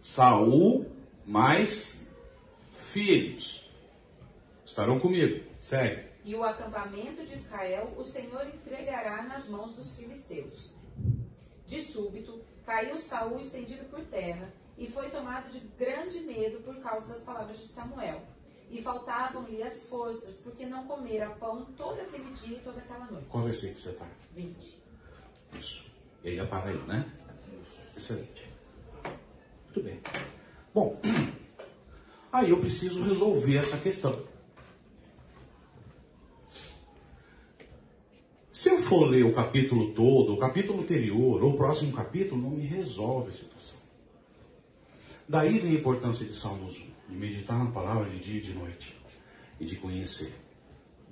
Saul mais filhos estarão comigo. Segue.
E o acampamento de Israel o Senhor entregará nas mãos dos filisteus. De súbito, caiu Saul estendido por terra, e foi tomado de grande medo por causa das palavras de Samuel. E faltavam-lhe as forças, porque não comera pão todo aquele dia e toda aquela noite.
Qual versículo você está?
20.
Isso. E aí para aí, né? Excelente. Muito bem. Bom, [CLEARS THROAT] aí eu preciso resolver essa questão. Se eu for ler o capítulo todo, o capítulo anterior, ou o próximo capítulo, não me resolve a situação. Daí vem a importância de Salmos 1, de meditar na palavra de dia e de noite, e de conhecer.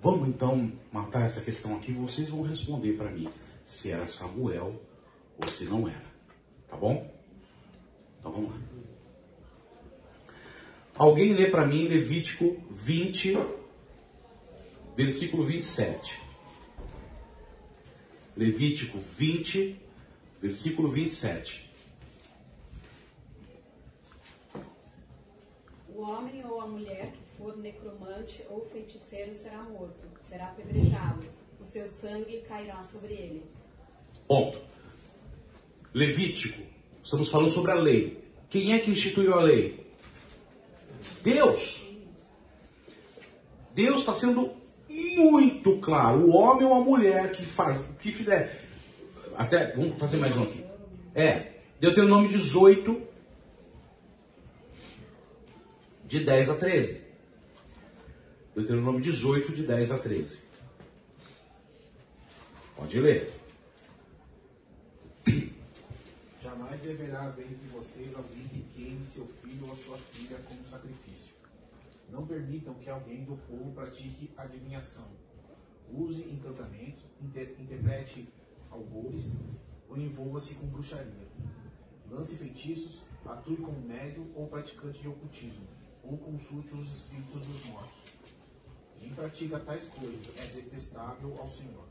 Vamos então matar essa questão aqui, vocês vão responder para mim se era Samuel ou se não era. Tá bom? Então vamos lá. Alguém lê para mim Levítico 20, versículo 27. Levítico 20, versículo 27.
O homem ou a mulher que for necromante ou feiticeiro será morto, será apedrejado. O seu sangue cairá sobre ele.
Ponto. Levítico. Estamos falando sobre a lei. Quem é que instituiu a lei? Deus. Deus está sendo muito claro. O homem ou a mulher que faz, que fizer. Até, vamos fazer mais um aqui. É, Deuteronômio 18, de 10 a 13. Deuteronômio 18, de 10 a 13. Pode ler.
Jamais deverá haver entre vocês alguém que queime seu filho ou sua filha como sacrifício. Não permitam que alguém do povo pratique adivinhação, use encantamentos, inter- interprete albores ou envolva-se com bruxaria. Lance feitiços, atue como médium ou praticante de ocultismo, ou consulte os espíritos dos mortos. Quem pratica tais coisas é detestável ao Senhor.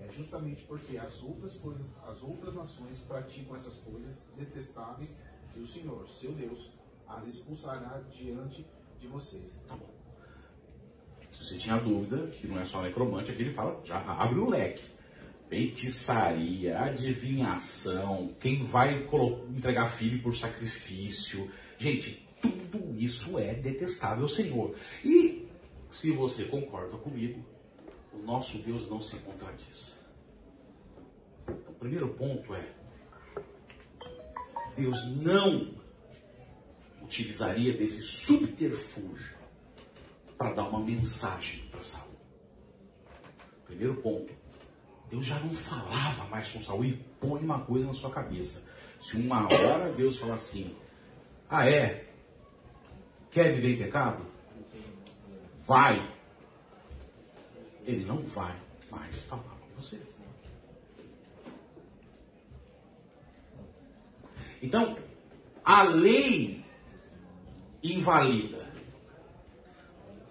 É justamente porque as outras coisas, as outras nações praticam essas coisas detestáveis que o Senhor, seu Deus, as expulsará diante de vocês.
Tá bom. Se você tinha dúvida, que não é só necromante, aqui ele fala, já abre o leque. Feitiçaria, adivinhação, quem vai entregar filho por sacrifício. Gente, tudo isso é detestável Senhor. E, se você concorda comigo, o nosso Deus não se contradiz. O primeiro ponto é: Deus não utilizaria desse subterfúgio para dar uma mensagem para Saul. Primeiro ponto, Deus já não falava mais com Saul e põe uma coisa na sua cabeça. Se uma hora Deus falar assim, ah é, quer viver em pecado? Vai. Ele não vai mais falar com você. Então, a lei invalida.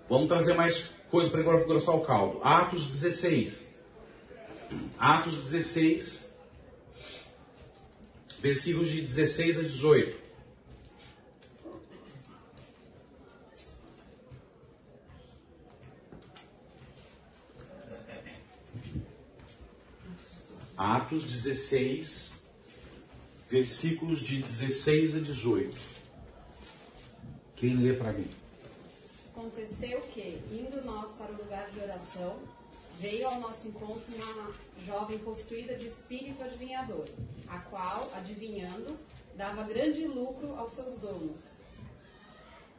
Vamos trazer mais coisa para engrossar o caldo. Atos 16. Atos 16, versículos de 16 a 18. Atos 16, versículos de 16 a 18. Quem lê para mim?
Aconteceu que, indo nós para o lugar de oração, veio ao nosso encontro uma jovem possuída de espírito adivinhador, a qual, adivinhando, dava grande lucro aos seus donos.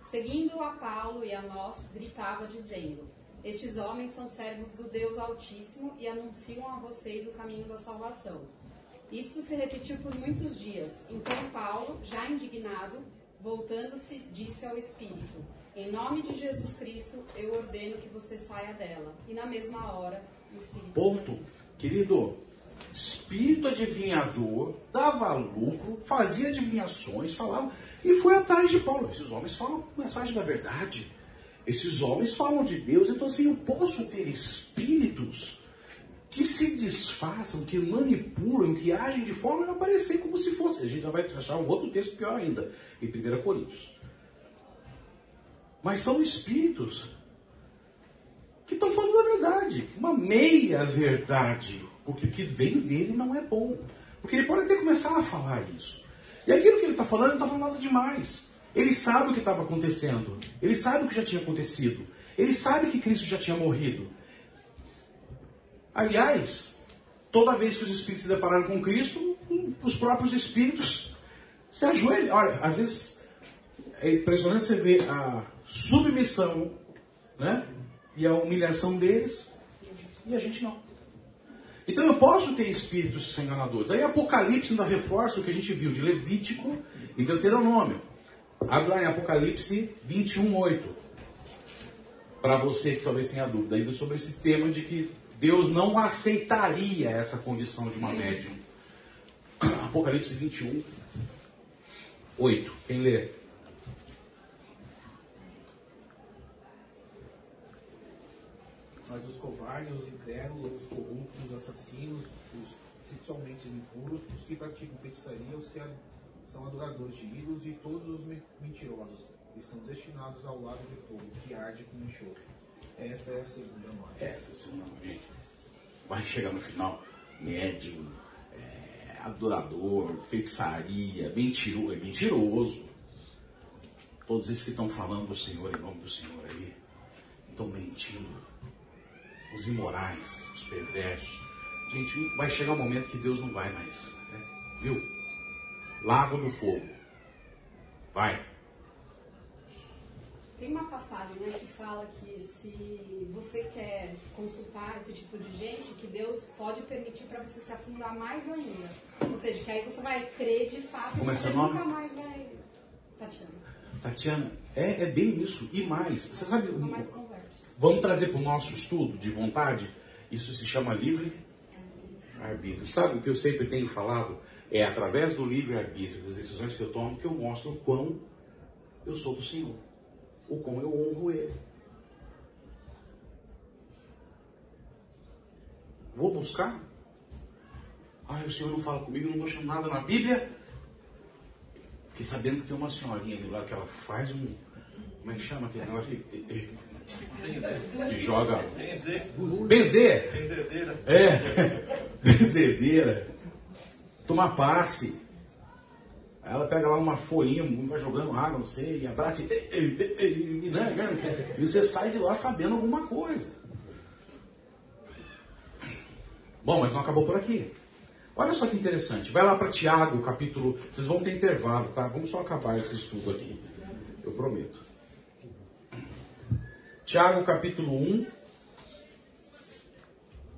Seguindo a Paulo e a nós, gritava, dizendo: Estes homens são servos do Deus Altíssimo e anunciam a vocês o caminho da salvação. Isto se repetiu por muitos dias. Então Paulo, já indignado, voltando-se, disse ao Espírito: Em nome de Jesus Cristo, eu ordeno que você saia dela. E na mesma hora, o Espírito.
Ponto. Querido, espírito adivinhador, dava lucro, fazia adivinhações, falava, e foi atrás de Paulo. Esses homens falam mensagem da verdade. Esses homens falam de Deus, então assim, eu posso ter espíritos que se disfarçam, que manipulam, que agem de forma a não parecer como se fosse. A gente já vai achar um outro texto pior ainda, em 1 Coríntios. Mas são espíritos que estão falando a verdade, uma meia verdade, porque o que vem dele não é bom. Porque ele pode até começar a falar isso. E aquilo que ele está falando, ele não está falando nada demais. Ele sabe o que estava acontecendo. Ele sabe o que já tinha acontecido. Ele sabe que Cristo já tinha morrido. Aliás, toda vez que os espíritos se depararam com Cristo, os próprios espíritos se ajoelham. Olha, às vezes é impressionante você ver a submissão né, e a humilhação deles e a gente não. Então eu posso ter espíritos que são enganadores. Aí Apocalipse ainda reforça o que a gente viu de Levítico e Deuteronômio. Abre lá em Apocalipse 21, 8. Para você que talvez tenha dúvida ainda sobre esse tema de que Deus não aceitaria essa condição de uma médium. Apocalipse 21, 8. Quem lê?
Mas os covardes, os incrédulos, os corruptos, os assassinos, os sexualmente impuros, os que praticam feitiçaria, os que são adoradores de ídolos e todos os me- mentirosos estão destinados ao lago de fogo que arde com enxofre. Esta é a segunda morte.
Essa é a segunda gente. Vai chegar no final, médium, é, adorador, feitiçaria, mentiroso, é mentiroso. Todos esses que estão falando do Senhor em nome do Senhor aí, estão mentindo. Os imorais, os perversos. Gente, vai chegar um momento que Deus não vai mais. né? Viu? Lago do fogo. Vai.
Tem uma passagem né, que fala que se você quer consultar esse tipo de gente, que Deus pode permitir para você se afundar mais ainda. Ou seja, que aí você vai crer de fato
Como é
e você nunca mais vai. Tatiana,
Tatiana, é, é bem isso. E mais, você sabe,
mais.
Vamos trazer para o nosso estudo de vontade? Isso se chama livre arbítrio. Sabe o que eu sempre tenho falado? É através do livre arbítrio, das decisões que eu tomo, que eu mostro o quão eu sou do Senhor, o quão eu honro Ele. Vou buscar? Ah, o Senhor não fala comigo, não estou achando nada na Bíblia. Fiquei sabendo que tem uma senhorinha ali lá que ela faz um. Como é que chama aquele negócio? Que joga. Benzer.
Benzedeira.
É. [LAUGHS] Benzedeira. Tomar passe. Aí ela pega lá uma folhinha, vai jogando água, não sei, e abraça e, e, e, e, né, e você sai de lá sabendo alguma coisa. Bom, mas não acabou por aqui. Olha só que interessante. Vai lá para Tiago, capítulo. Vocês vão ter intervalo, tá? Vamos só acabar esse estudo aqui. Eu prometo. Tiago, capítulo 1,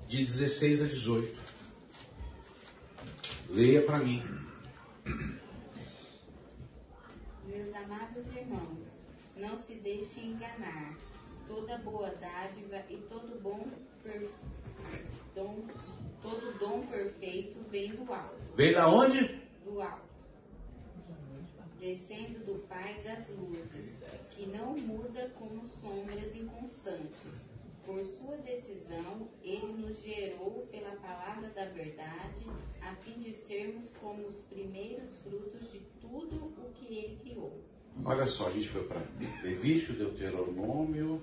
de 16 a 18. Leia para mim.
Meus amados irmãos, não se deixem enganar. Toda boa dádiva e todo bom per- dom, todo dom perfeito vem do alto,
Vem da onde?
do alto, descendo do Pai das luzes, que não muda como sombras inconstantes. Por sua decisão, ele nos gerou pela palavra da verdade, a fim de sermos como os primeiros frutos de tudo o que ele criou.
Olha só, a gente foi para Levítico, Deuteronômio,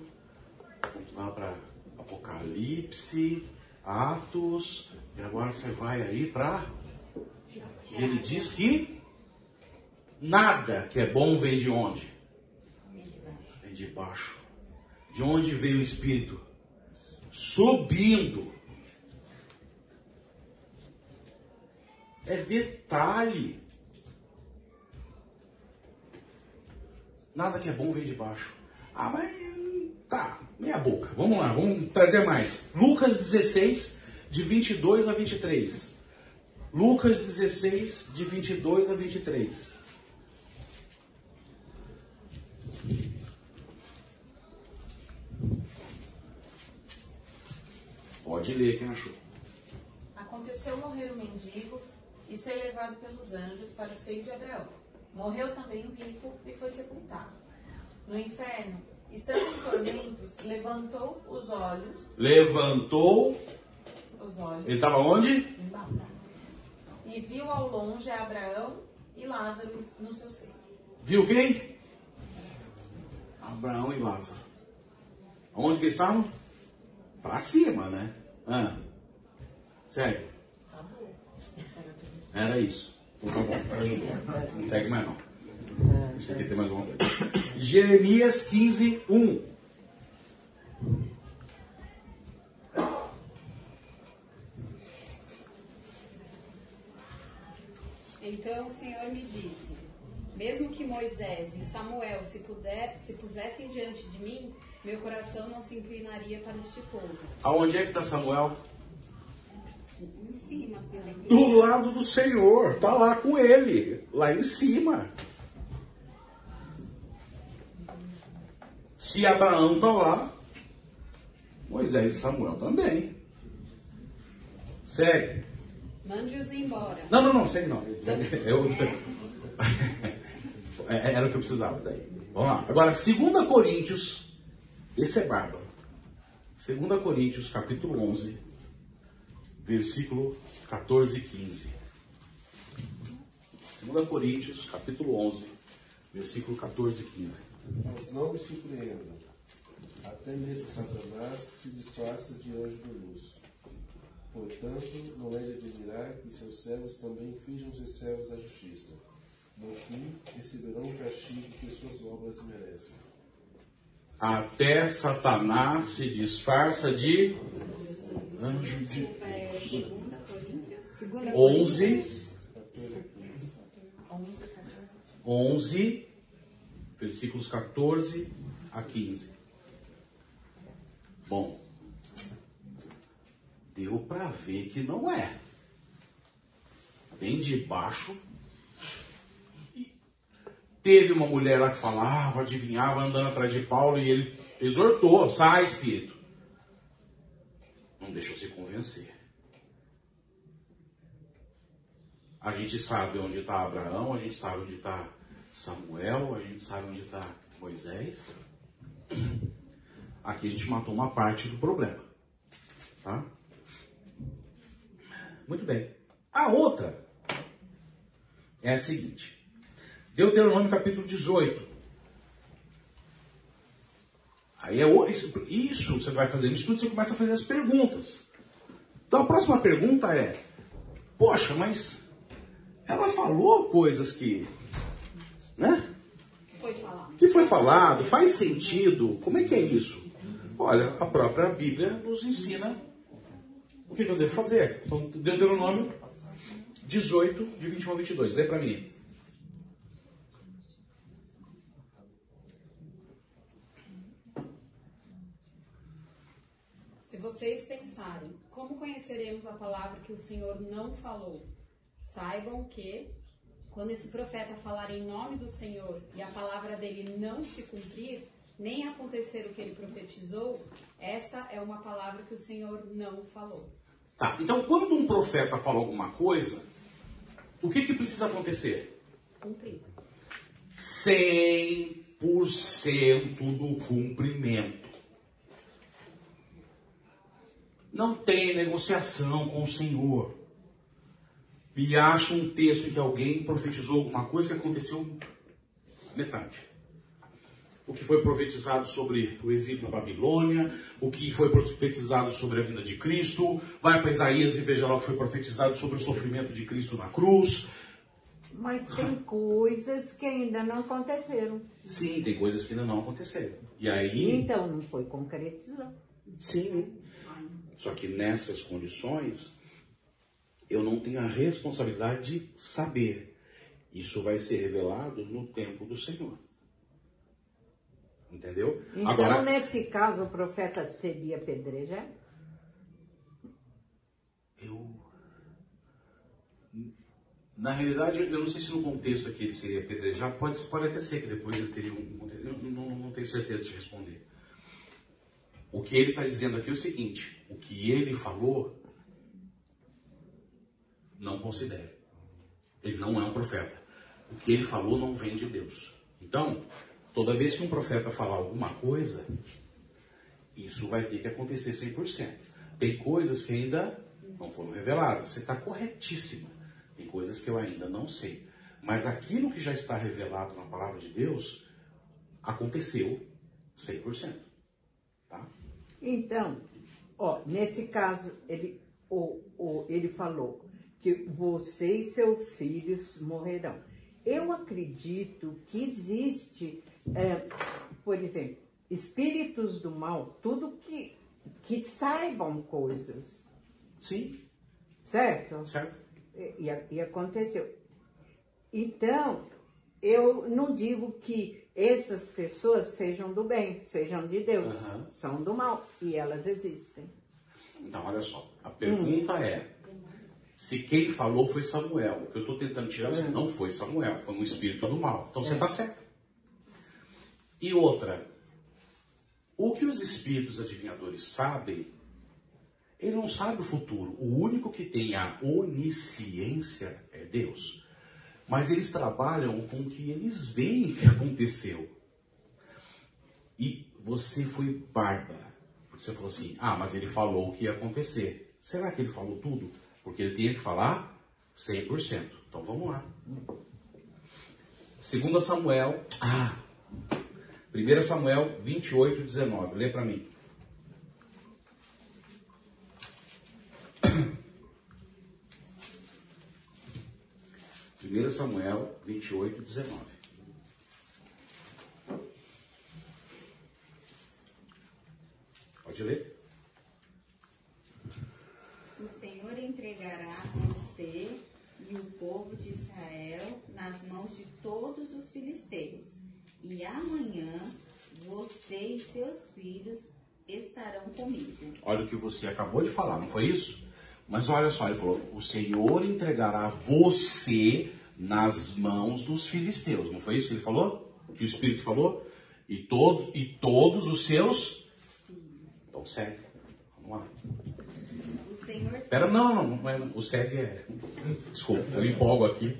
vamos para Apocalipse, Atos, e agora você vai aí para. Ele diz que nada que é bom vem de onde? Vem de baixo. De onde veio o Espírito? Subindo. É detalhe. Nada que é bom vem de baixo. Ah, mas tá, meia boca. Vamos lá, vamos trazer mais. Lucas 16, de 22 a 23. Lucas 16, de 22 a 23. Pode ler quem achou.
Aconteceu morrer o mendigo e ser levado pelos anjos para o seio de Abraão. Morreu também o rico e foi sepultado. No inferno, estando em tormentos, levantou os olhos.
Levantou.
Os olhos.
Ele estava onde?
E viu ao longe Abraão e Lázaro no seu seio.
Viu quem? Abraão e Lázaro. Onde que estavam? Para cima, né? Ah. Segue. Era isso. Ajudou. Não segue mais não. Deixa aqui tem mais uma coisa. [COUGHS] Jeremias 15, 1.
Então o Senhor me disse: Mesmo que Moisés e Samuel se, puder, se pusessem diante de mim, meu coração não se inclinaria para este povo.
Aonde é que está Samuel?
Em cima, pela
Do lado do Senhor. Está lá com ele. Lá em cima. Se Abraão está lá, Moisés e Samuel também. Segue.
Mande-os embora.
Não, não, não, segue não. Segue. Eu... É, Era o que eu precisava daí. Vamos lá. Agora, 2 Coríntios. Esse é bárbaro. 2 Coríntios, capítulo 11, versículo 14 e 15. 2 Coríntios, capítulo 11, versículo 14 e 15.
Mas não me surpreendam. Até mesmo Satanás se disfarça de anjo de luz. Portanto, não é de admirar que seus servos também finjam ser servos da justiça. No fim, receberão o castigo que suas obras merecem.
Até Satanás se disfarça de anjo de. 11,
11, 14.
11, versículos 14 a 15. Bom, deu para ver que não é. Bem de baixo. Teve uma mulher lá que falava, adivinhava, andando atrás de Paulo e ele exortou: sai, espírito. Não deixou se convencer. A gente sabe onde está Abraão, a gente sabe onde está Samuel, a gente sabe onde está Moisés. Aqui a gente matou uma parte do problema. Tá? Muito bem. A outra é a seguinte. Deuteronômio capítulo 18. Aí é isso, você vai fazendo estudo, você começa a fazer as perguntas. Então a próxima pergunta é: Poxa, mas ela falou coisas que, né?
Foi
que foi falado, faz sentido, como é que é isso? Olha, a própria Bíblia nos ensina o que que eu devo fazer. Então, Deuteronômio 18, de 21 a 22. Lê para mim.
Se vocês pensarem, como conheceremos a palavra que o Senhor não falou? Saibam que, quando esse profeta falar em nome do Senhor e a palavra dele não se cumprir, nem acontecer o que ele profetizou, esta é uma palavra que o Senhor não falou.
Tá, então quando um profeta fala alguma coisa, o que, que precisa acontecer?
Cumprir.
100% do cumprimento. Não tem negociação com o Senhor. E acha um texto em que alguém profetizou alguma coisa que aconteceu metade. O que foi profetizado sobre o exílio na Babilônia, o que foi profetizado sobre a vinda de Cristo, vai para Isaías e veja lá o que foi profetizado sobre o sofrimento de Cristo na cruz.
Mas tem coisas que ainda não aconteceram.
Sim, tem coisas que ainda não aconteceram. E aí.
Então não foi concretizado.
Sim. Só que nessas condições, eu não tenho a responsabilidade de saber. Isso vai ser revelado no tempo do Senhor. Entendeu?
Então,
Agora,
nesse caso, o profeta seria apedrejado?
eu. Na realidade, eu não sei se no contexto aqui ele seria apedrejado, pode, pode até ser que depois ele teria um contexto. Eu não, não tenho certeza de responder. O que ele está dizendo aqui é o seguinte: o que ele falou, não considere. Ele não é um profeta. O que ele falou não vem de Deus. Então, toda vez que um profeta falar alguma coisa, isso vai ter que acontecer 100%. Tem coisas que ainda não foram reveladas. Você está corretíssima. Tem coisas que eu ainda não sei. Mas aquilo que já está revelado na palavra de Deus, aconteceu 100%. Tá?
Então, ó, nesse caso, ele, o, o, ele falou que você e seus filhos morrerão. Eu acredito que existe, é, por exemplo, espíritos do mal, tudo que, que saibam coisas,
Sim,
certo?
certo?
E, e aconteceu. Então, eu não digo que essas pessoas sejam do bem, sejam de Deus,
Aham.
são do mal, e elas existem.
Então, olha só. A pergunta é: se quem falou foi Samuel. O que eu estou tentando tirar é não foi Samuel, foi um espírito do mal. Então você está certo. E outra: o que os espíritos adivinhadores sabem, ele não sabe o futuro. O único que tem a onisciência é Deus. Mas eles trabalham com o que eles veem que aconteceu. E você foi bárbara. Porque você falou assim: ah, mas ele falou o que ia acontecer. Será que ele falou tudo? Porque ele tinha que falar 100%. Então vamos lá. 2 Samuel. Ah! 1 Samuel 28, 19. Lê para mim. [CLEARS THROAT] Primeiro Samuel 28, 19. Pode ler?
O Senhor entregará você e o povo de Israel nas mãos de todos os filisteus. E amanhã você e seus filhos estarão comigo.
Olha o que você acabou de falar, não foi isso? Mas olha só, ele falou: o Senhor entregará você nas mãos dos filisteus. Não foi isso que ele falou? Que o Espírito falou? E todos, e todos os seus. Então segue. Vamos lá. Pera, não, não, não o segue é. Desculpa, eu empolgo aqui.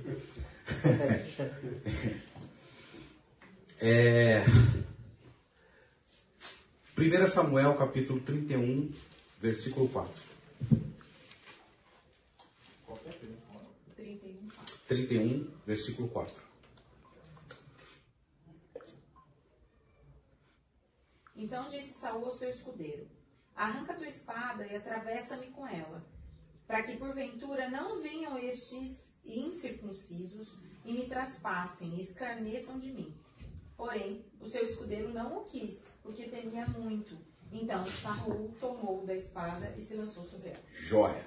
É, 1 Samuel capítulo 31, versículo 4.
31.
31, versículo 4.
Então disse Saul ao seu escudeiro: Arranca tua espada e atravessa-me com ela, para que porventura não venham estes incircuncisos e me traspassem e escarneçam de mim. Porém, o seu escudeiro não o quis, porque temia muito. Então Saul tomou da espada e se lançou sobre ela.
Jóia.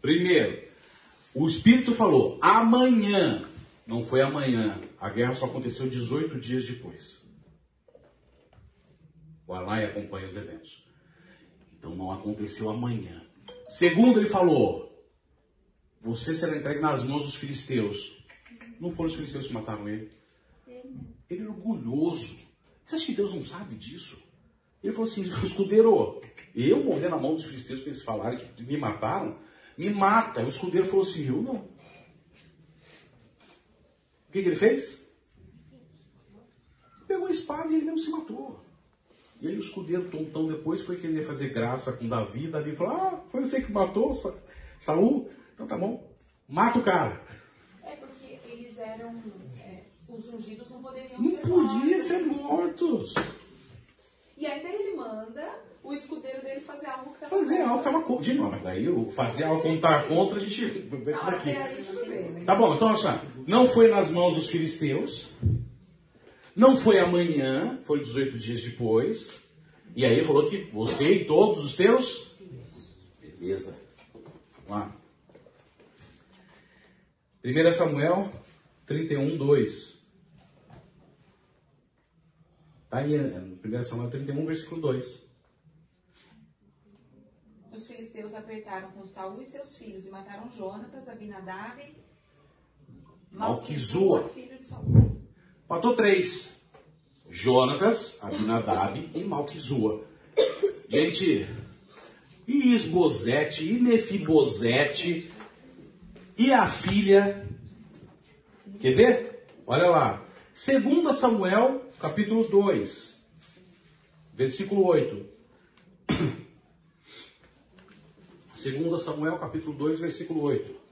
Primeiro, o Espírito falou amanhã. Não foi amanhã. A guerra só aconteceu 18 dias depois. Vai lá e acompanha os eventos. Então não aconteceu amanhã. Segundo, ele falou: Você será entregue nas mãos dos filisteus. Não foram os filisteus que mataram ele. Ele é orgulhoso. Você acha que Deus não sabe disso? Ele falou assim: [LAUGHS] escudeiro, eu morrer na mão dos filisteus para eles falarem que me mataram, me mata. O escudeiro falou assim: eu não. O que, que ele fez? Pegou a espada e ele mesmo se matou. E aí o escudeiro tontão depois foi querer fazer graça com Davi. Davi falou: Ah, foi você que matou Sa Saul? Então tá bom, mata o cara.
É porque eles eram. é, os ungidos não poderiam
Não
ser
podia
mortos.
ser mortos.
E ainda ele manda o escudeiro dele fazer algo que estava
Fazer algo que estava contra. Não, mas aí o fazer algo como tá contra, a gente.
Não,
Daqui.
até aí tudo bem, né?
Tá bom, então olha só. Não foi nas mãos dos filisteus. Não foi amanhã, foi 18 dias depois. E aí ele falou que você e todos os teus. Beleza. Vamos lá. 1 Samuel 31, 2. Está aí, 1 Samuel 31, versículo 2.
Os filisteus apertaram com Saul e seus filhos e mataram Jonatas, Abinadab,
Malquizua.
filho de Saul.
Matou três. Jonatas, Abinadab e Malquizua. Gente, e Isbosete, e Mefibosete, e a filha. Quer ver? Olha lá. 2 Samuel, capítulo 2, versículo 8. 2 Samuel, capítulo 2, versículo 8.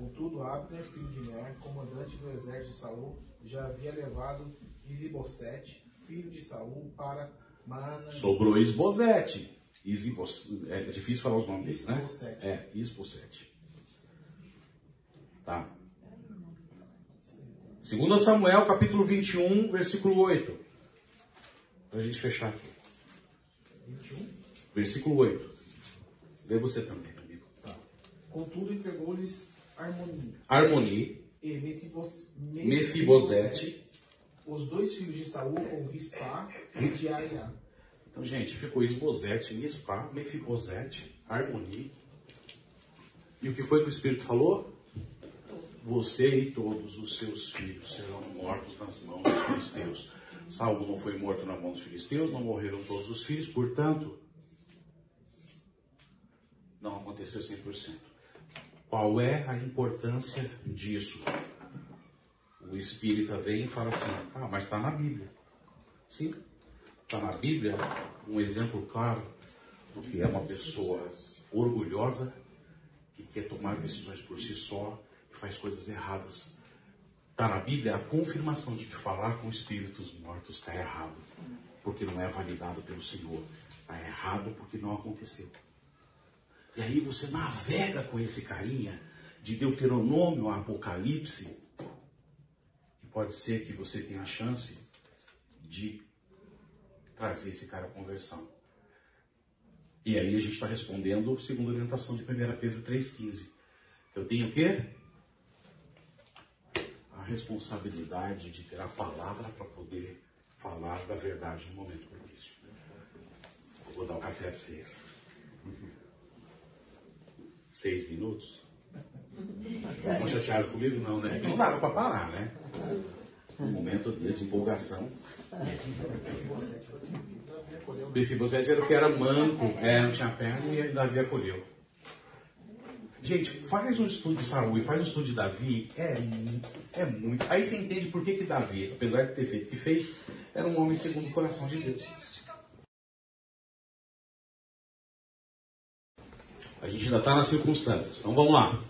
Contudo, Abner, filho de Ner, comandante do exército de Saul, já havia levado Isibosete, filho de Saul, para Maana.
Sobrou Isbosete. Isibos... É difícil falar os nomes, né?
Isbosete.
É, Isbosete. Tá. 2 Samuel, capítulo 21, versículo 8. Pra gente fechar aqui.
21.
Versículo 8. Lê você também, amigo.
Tá. Contudo, entregou-lhes Harmonia
Harmonia,
e Mefibos-
Mefibosete.
os dois filhos de Saul com Rispá, filho de Ariá.
Então, gente, ficou Isbosete, Mispa, Mefibosete, Harmonia. E o que foi que o Espírito falou? Você e todos os seus filhos serão mortos nas mãos dos filisteus. Saulo não foi morto na mão dos filisteus, não morreram todos os filhos, portanto, não aconteceu 100%. Qual é a importância disso? O espírita vem e fala assim: ah, mas está na Bíblia. Sim, está na Bíblia um exemplo claro do que é uma pessoa orgulhosa, que quer tomar decisões por si só e faz coisas erradas. Está na Bíblia a confirmação de que falar com espíritos mortos está errado, porque não é validado pelo Senhor. Está errado porque não aconteceu. E aí você navega com esse carinha de Deuteronômio a Apocalipse. E pode ser que você tenha a chance de trazer esse cara à conversão. E aí a gente está respondendo segundo a orientação de 1 Pedro 3,15. Eu tenho o quê? A responsabilidade de ter a palavra para poder falar da verdade no momento propício. Vou dar um café para vocês. Seis minutos? Vocês estão chateados comigo? Não, né? Não dava para parar, né? Um momento de desempolgação. Mefibosete era o que era manco, é, não tinha perna e Davi acolheu. Gente, faz um estudo de Saul e faz um estudo de Davi, é, é muito. Aí você entende por que, que Davi, apesar de ter feito o que fez, era um homem segundo o coração de Deus. A gente ainda está nas circunstâncias. Então vamos lá.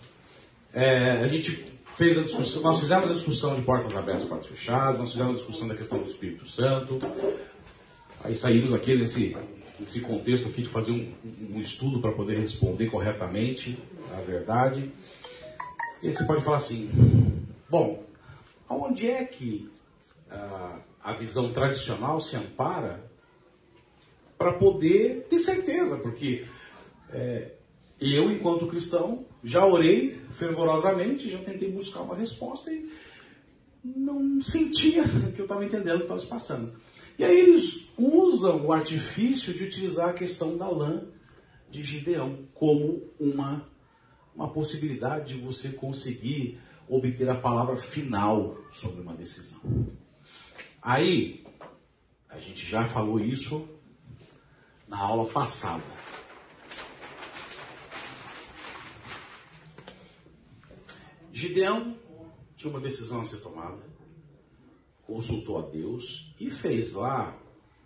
É, a gente fez a discussão, nós fizemos a discussão de portas abertas, portas fechadas, nós fizemos a discussão da questão do Espírito Santo. Aí saímos aqui nesse, contexto aqui de fazer um, um estudo para poder responder corretamente a verdade. E você pode falar assim, bom, aonde é que ah, a visão tradicional se ampara para poder ter certeza? Porque é, eu, enquanto cristão, já orei fervorosamente, já tentei buscar uma resposta e não sentia que eu estava entendendo o que estava se passando. E aí eles usam o artifício de utilizar a questão da lã de Gideão como uma, uma possibilidade de você conseguir obter a palavra final sobre uma decisão. Aí, a gente já falou isso na aula passada. Gideão tinha uma decisão a ser tomada, consultou a Deus e fez lá,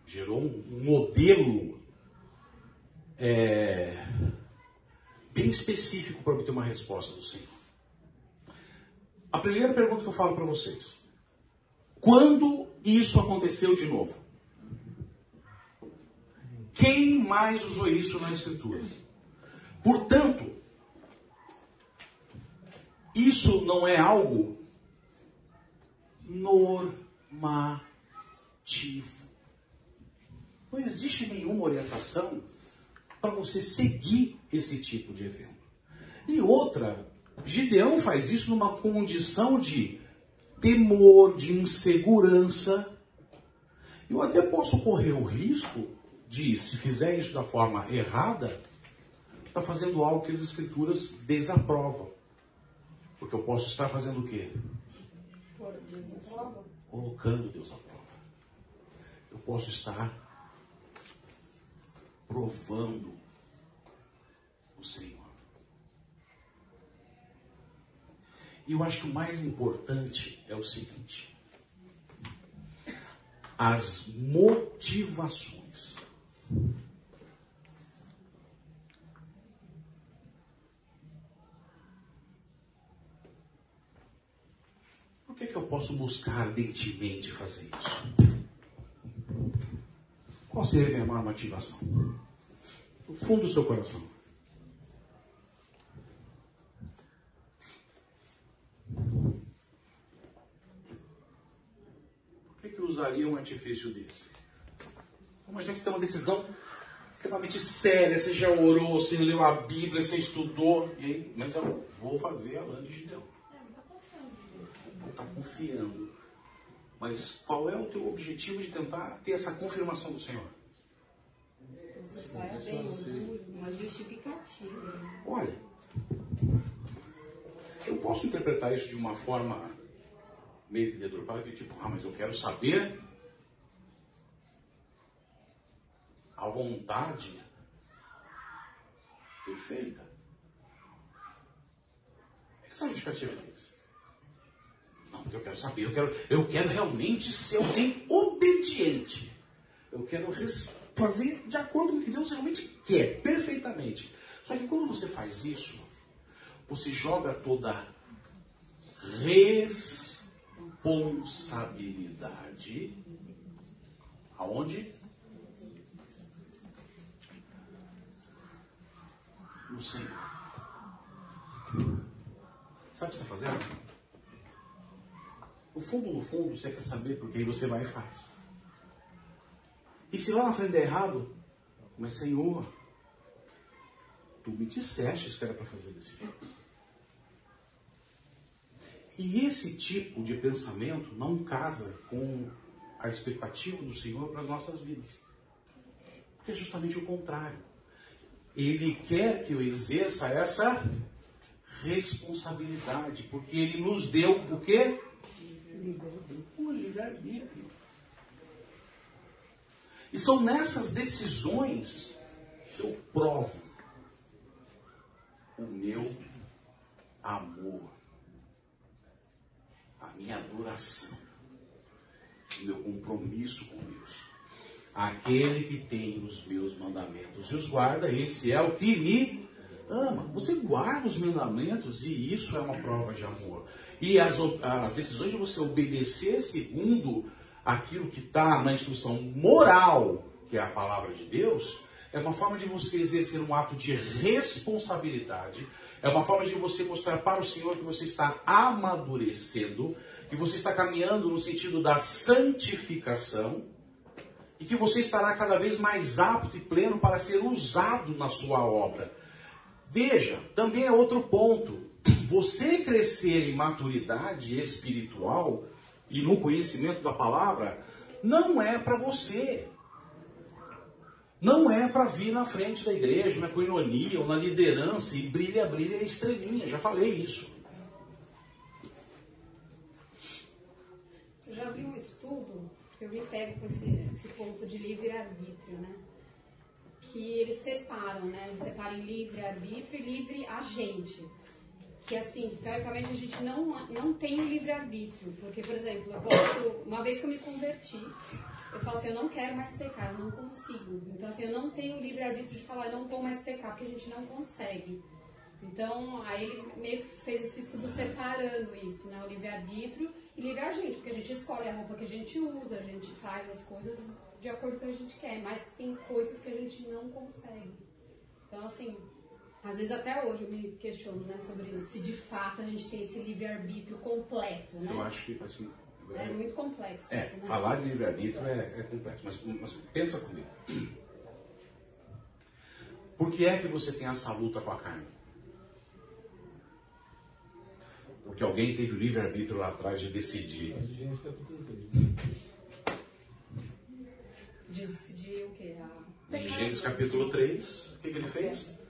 gerou um modelo é, bem específico para obter uma resposta do Senhor. A primeira pergunta que eu falo para vocês: quando isso aconteceu de novo? Quem mais usou isso na Escritura? Portanto, isso não é algo normativo. Não existe nenhuma orientação para você seguir esse tipo de evento. E outra, Gideão faz isso numa condição de temor, de insegurança. Eu até posso correr o risco de, se fizer isso da forma errada, estar tá fazendo algo que as escrituras desaprovam. Porque eu posso estar fazendo o quê? Colocando Deus à prova. Eu posso estar provando o Senhor. E eu acho que o mais importante é o seguinte: as motivações. Por que, que eu posso buscar ardentemente fazer isso? Qual seria a minha maior motivação? No fundo do seu coração. Por que, que eu usaria um artifício desse? Como a gente tem uma decisão extremamente séria, você já orou, você leu a Bíblia, você estudou, e aí, mas eu vou fazer a lã de Gideão. Está confiando. Mas qual é o teu objetivo de tentar ter essa confirmação do Senhor?
Você sai bem, uma justificativa.
Olha, eu posso interpretar isso de uma forma meio que deturpada, que tipo, ah, mas eu quero saber a vontade perfeita. O que essa justificativa diz? Eu quero saber, eu quero, eu quero realmente ser alguém obediente. Eu quero fazer de acordo com o que Deus realmente quer, perfeitamente. Só que quando você faz isso, você joga toda responsabilidade aonde? No Senhor. Sabe o que você está fazendo? No fundo, no fundo, você quer saber porque aí você vai e faz. E se lá na frente der errado, mas Senhor, tu me disseste que era para fazer desse jeito. E esse tipo de pensamento não casa com a expectativa do Senhor para as nossas vidas. Porque é justamente o contrário. Ele quer que eu exerça essa responsabilidade, porque ele nos deu o quê? O livre-arbítrio. E são nessas decisões que eu provo o meu amor, a minha adoração, o meu compromisso com Deus. Aquele que tem os meus mandamentos e os guarda, esse é o que me ama. Você guarda os mandamentos e isso é uma prova de amor. E as, as decisões de você obedecer segundo aquilo que está na instrução moral, que é a palavra de Deus, é uma forma de você exercer um ato de responsabilidade, é uma forma de você mostrar para o Senhor que você está amadurecendo, que você está caminhando no sentido da santificação e que você estará cada vez mais apto e pleno para ser usado na sua obra. Veja, também é outro ponto. Você crescer em maturidade espiritual e no conhecimento da palavra não é para você. Não é para vir na frente da igreja, na coinonia ou na liderança e brilha, brilha estrelinha. Já falei isso.
Eu já vi um estudo que eu me pego com esse, esse ponto de livre-arbítrio, né? Que eles separam, né? Eles separam livre-arbítrio e livre agente que assim, teoricamente a gente não, não tem o livre-arbítrio. Porque, por exemplo, eu posso, uma vez que eu me converti, eu falo assim, eu não quero mais pecar, eu não consigo. Então, assim, eu não tenho o livre-arbítrio de falar, eu não vou mais pecar, porque a gente não consegue. Então, aí ele meio que fez esse estudo separando isso, né? O livre-arbítrio e livre-agente, porque a gente escolhe a roupa que a gente usa, a gente faz as coisas de acordo com o que a gente quer, mas tem coisas que a gente não consegue. Então, assim, Às vezes até hoje eu me questiono né, sobre se de fato a gente tem esse livre-arbítrio completo, né?
Eu acho que, assim,
É muito complexo
É,
isso, né?
falar de livre-arbítrio é, é complexo, mas, mas pensa comigo. Por que é que você tem essa luta com a carne? Porque alguém teve o livre-arbítrio lá atrás de decidir.
Capítulo 3.
De decidir o quê? A...
Em Gênesis capítulo 3, o que, que ele fez?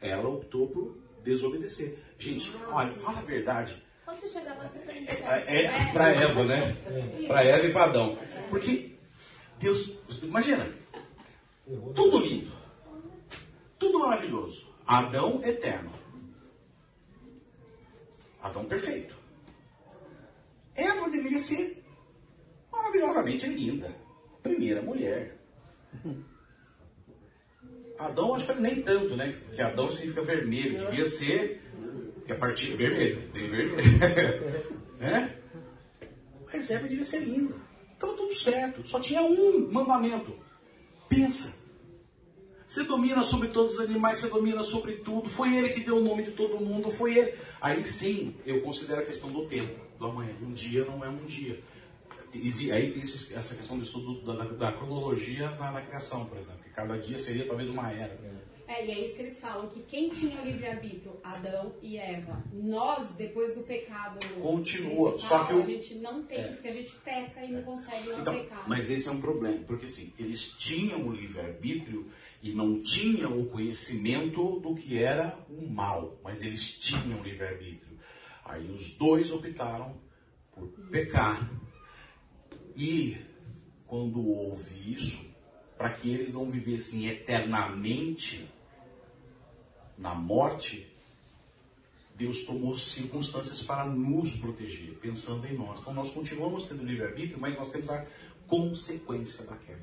Ela optou por desobedecer. Gente, olha, fala a verdade.
Quando você chegar lá, você pergunta.
É, é para Eva, né? Para Eva e para Adão. Porque Deus, imagina, tudo lindo, tudo maravilhoso. Adão eterno. Adão perfeito. Eva deveria ser maravilhosamente linda. Primeira mulher. Adão, acho que nem tanto, né? Que Adão significa vermelho. Devia ser. Que a partir. Vermelho. Tem vermelho. [LAUGHS] né? Mas Eva devia ser linda. Estava tudo certo. Só tinha um mandamento. Pensa. Você domina sobre todos os animais, você domina sobre tudo. Foi ele que deu o nome de todo mundo, foi ele. Aí sim, eu considero a questão do tempo, do amanhã. Um dia não é um dia. Aí tem essa questão do estudo da, da cronologia na, na criação, por exemplo. Que cada dia seria talvez uma era.
É, e é isso que eles falam, que quem tinha o livre-arbítrio? Adão e Eva. Nós, depois do pecado
Continua, só que o-
a gente não tem, porque a gente peca e não consegue não
Então,
pecar.
mas esse é um problema, porque assim, eles tinham o livre-arbítrio e não tinham o conhecimento do que era o mal, mas eles tinham o livre-arbítrio. Aí os dois optaram por pecar. E quando houve isso, para que eles não vivessem eternamente na morte, Deus tomou circunstâncias para nos proteger, pensando em nós. Então nós continuamos tendo livre-arbítrio, mas nós temos a consequência da queda.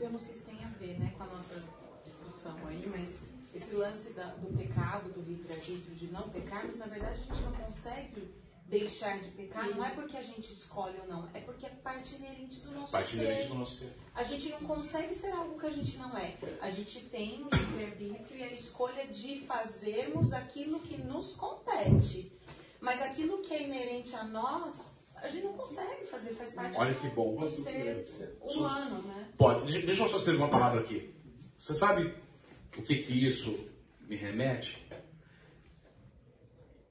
Eu não sei se tem a ver né, com a nossa discussão aí, mas esse lance da- do pecado, do livre-arbítrio, de não pecarmos, na verdade a gente não consegue deixar de pecar, não é porque a gente escolhe ou não, é porque é parte inerente do nosso
Parte
ser.
inerente do nosso ser.
A gente não consegue ser algo que a gente não é. A gente tem o livre-arbítrio e a escolha de fazermos aquilo que nos compete. Mas aquilo que é inerente a nós, a gente não consegue fazer, faz parte
Olha
do,
que bom.
do ser humano, né?
Pode, deixa deixa eu só escrever uma palavra aqui. Você sabe o que que isso me remete?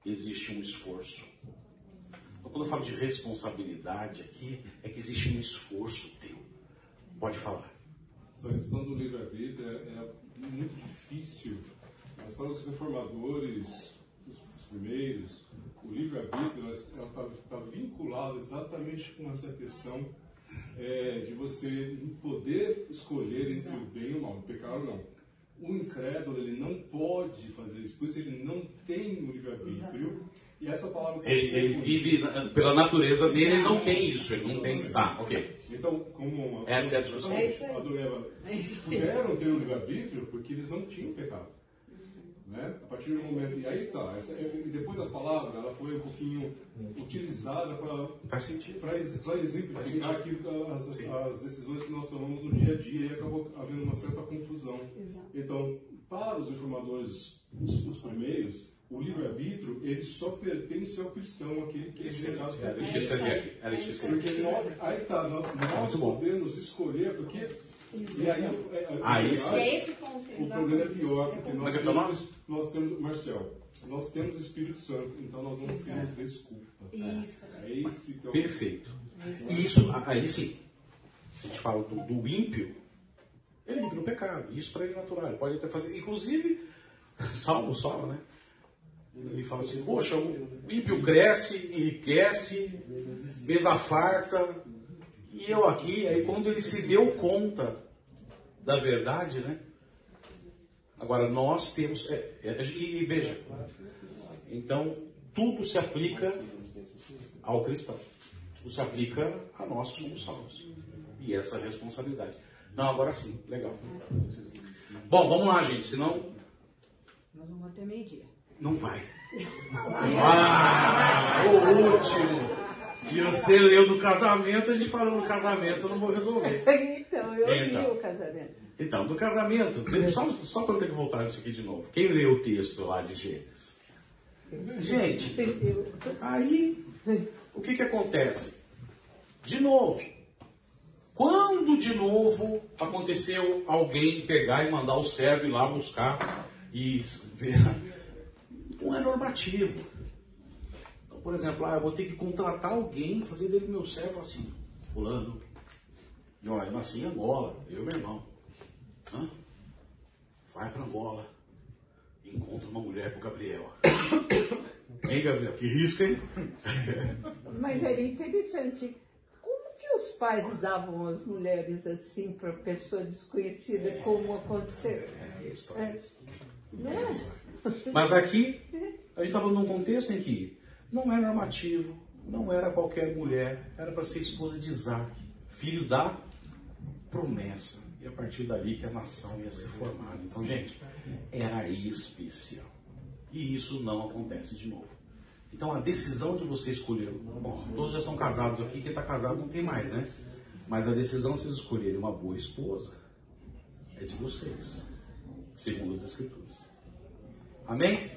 Existe um esforço. Quando eu falo de responsabilidade aqui, é que existe um esforço teu. Pode falar.
Essa questão do livre-arbítrio é, é muito difícil, mas para os reformadores, os, os primeiros, o livre-arbítrio está tá vinculado exatamente com essa questão é, de você poder escolher entre o bem e o mal, o pecado ou não. O incrédulo, ele não pode fazer isso, por isso ele não tem o livre-arbítrio. E essa palavra... que
Ele, ele vive, na- pela natureza dele, ele não tem isso. Ele não tem. Tá, ok.
Então, como...
Essa é a discussão.
É isso aí.
Adão e Eva
É isso aí.
puderam ter o livre-arbítrio porque eles não tinham pecado. Né? A partir do momento. E aí tá. Essa, e depois a palavra ela foi um pouquinho utilizada para exemplificar aquilo, que as, as decisões que nós tomamos no dia a dia e acabou havendo uma certa confusão.
Exato.
Então, para os reformadores, os, os primeiros, o livre-arbítrio ele só pertence ao cristão, aquele que é relegado
Era isso
por
que eu escrevi aqui.
Porque nós, aí tá, nós, nós podemos escolher, porque. E aí,
Aí sim.
O problema é pior, porque
é
nós
é
temos, nós temos, Marcel, nós temos o Espírito Santo, então nós não temos desculpa.
Isso.
É esse que é o
Perfeito. Isso, aí sim, se a gente fala do, do ímpio, ele vive no pecado. Isso para ele é natural. Ele pode até fazer. Inclusive, [LAUGHS] Salmo fala, né? Ele fala assim: Poxa, o ímpio cresce, enriquece, mesa farta, e eu aqui. Aí quando ele se deu conta da verdade, né? Agora nós temos. é, é, e, e veja, então tudo se aplica ao cristão. Tudo se aplica a nós que somos salvos. E essa responsabilidade. Não, agora sim, legal. Bom, vamos lá, gente, senão
Nós vamos até meio-dia.
não vai. Ah, o último. E você leu do casamento, a gente parou no casamento, eu não vou resolver. [LAUGHS]
Então, eu
Então.
vi o casamento.
Então, do casamento, só, só para eu ter que voltar nisso aqui de novo. Quem lê o texto lá de Gênesis? Gente, aí o que, que acontece? De novo, quando de novo aconteceu alguém pegar e mandar o servo ir lá buscar e ver? Não é normativo. Por exemplo, ah, eu vou ter que contratar alguém, fazer dele meu servo assim, fulano. E olha, eu nasci em Angola, eu e meu irmão. Hã? Vai para Angola, encontra uma mulher pro Gabriel. [COUGHS] Hein, Gabriel? Que risco, hein? [LAUGHS]
Mas era interessante. Como que os pais davam as mulheres assim para pessoa desconhecida, como aconteceu?
É, isso, tá.
É. É?
Mas aqui, [LAUGHS] a gente está falando num contexto em que não é normativo, não era qualquer mulher, era para ser esposa de Isaac, filho da promessa. E a partir dali que a nação ia ser formada. Então, gente, era especial. E isso não acontece de novo. Então, a decisão de você escolher. Bom, todos já são casados aqui, quem está casado não tem mais, né? Mas a decisão de vocês escolherem uma boa esposa é de vocês, segundo as Escrituras. Amém?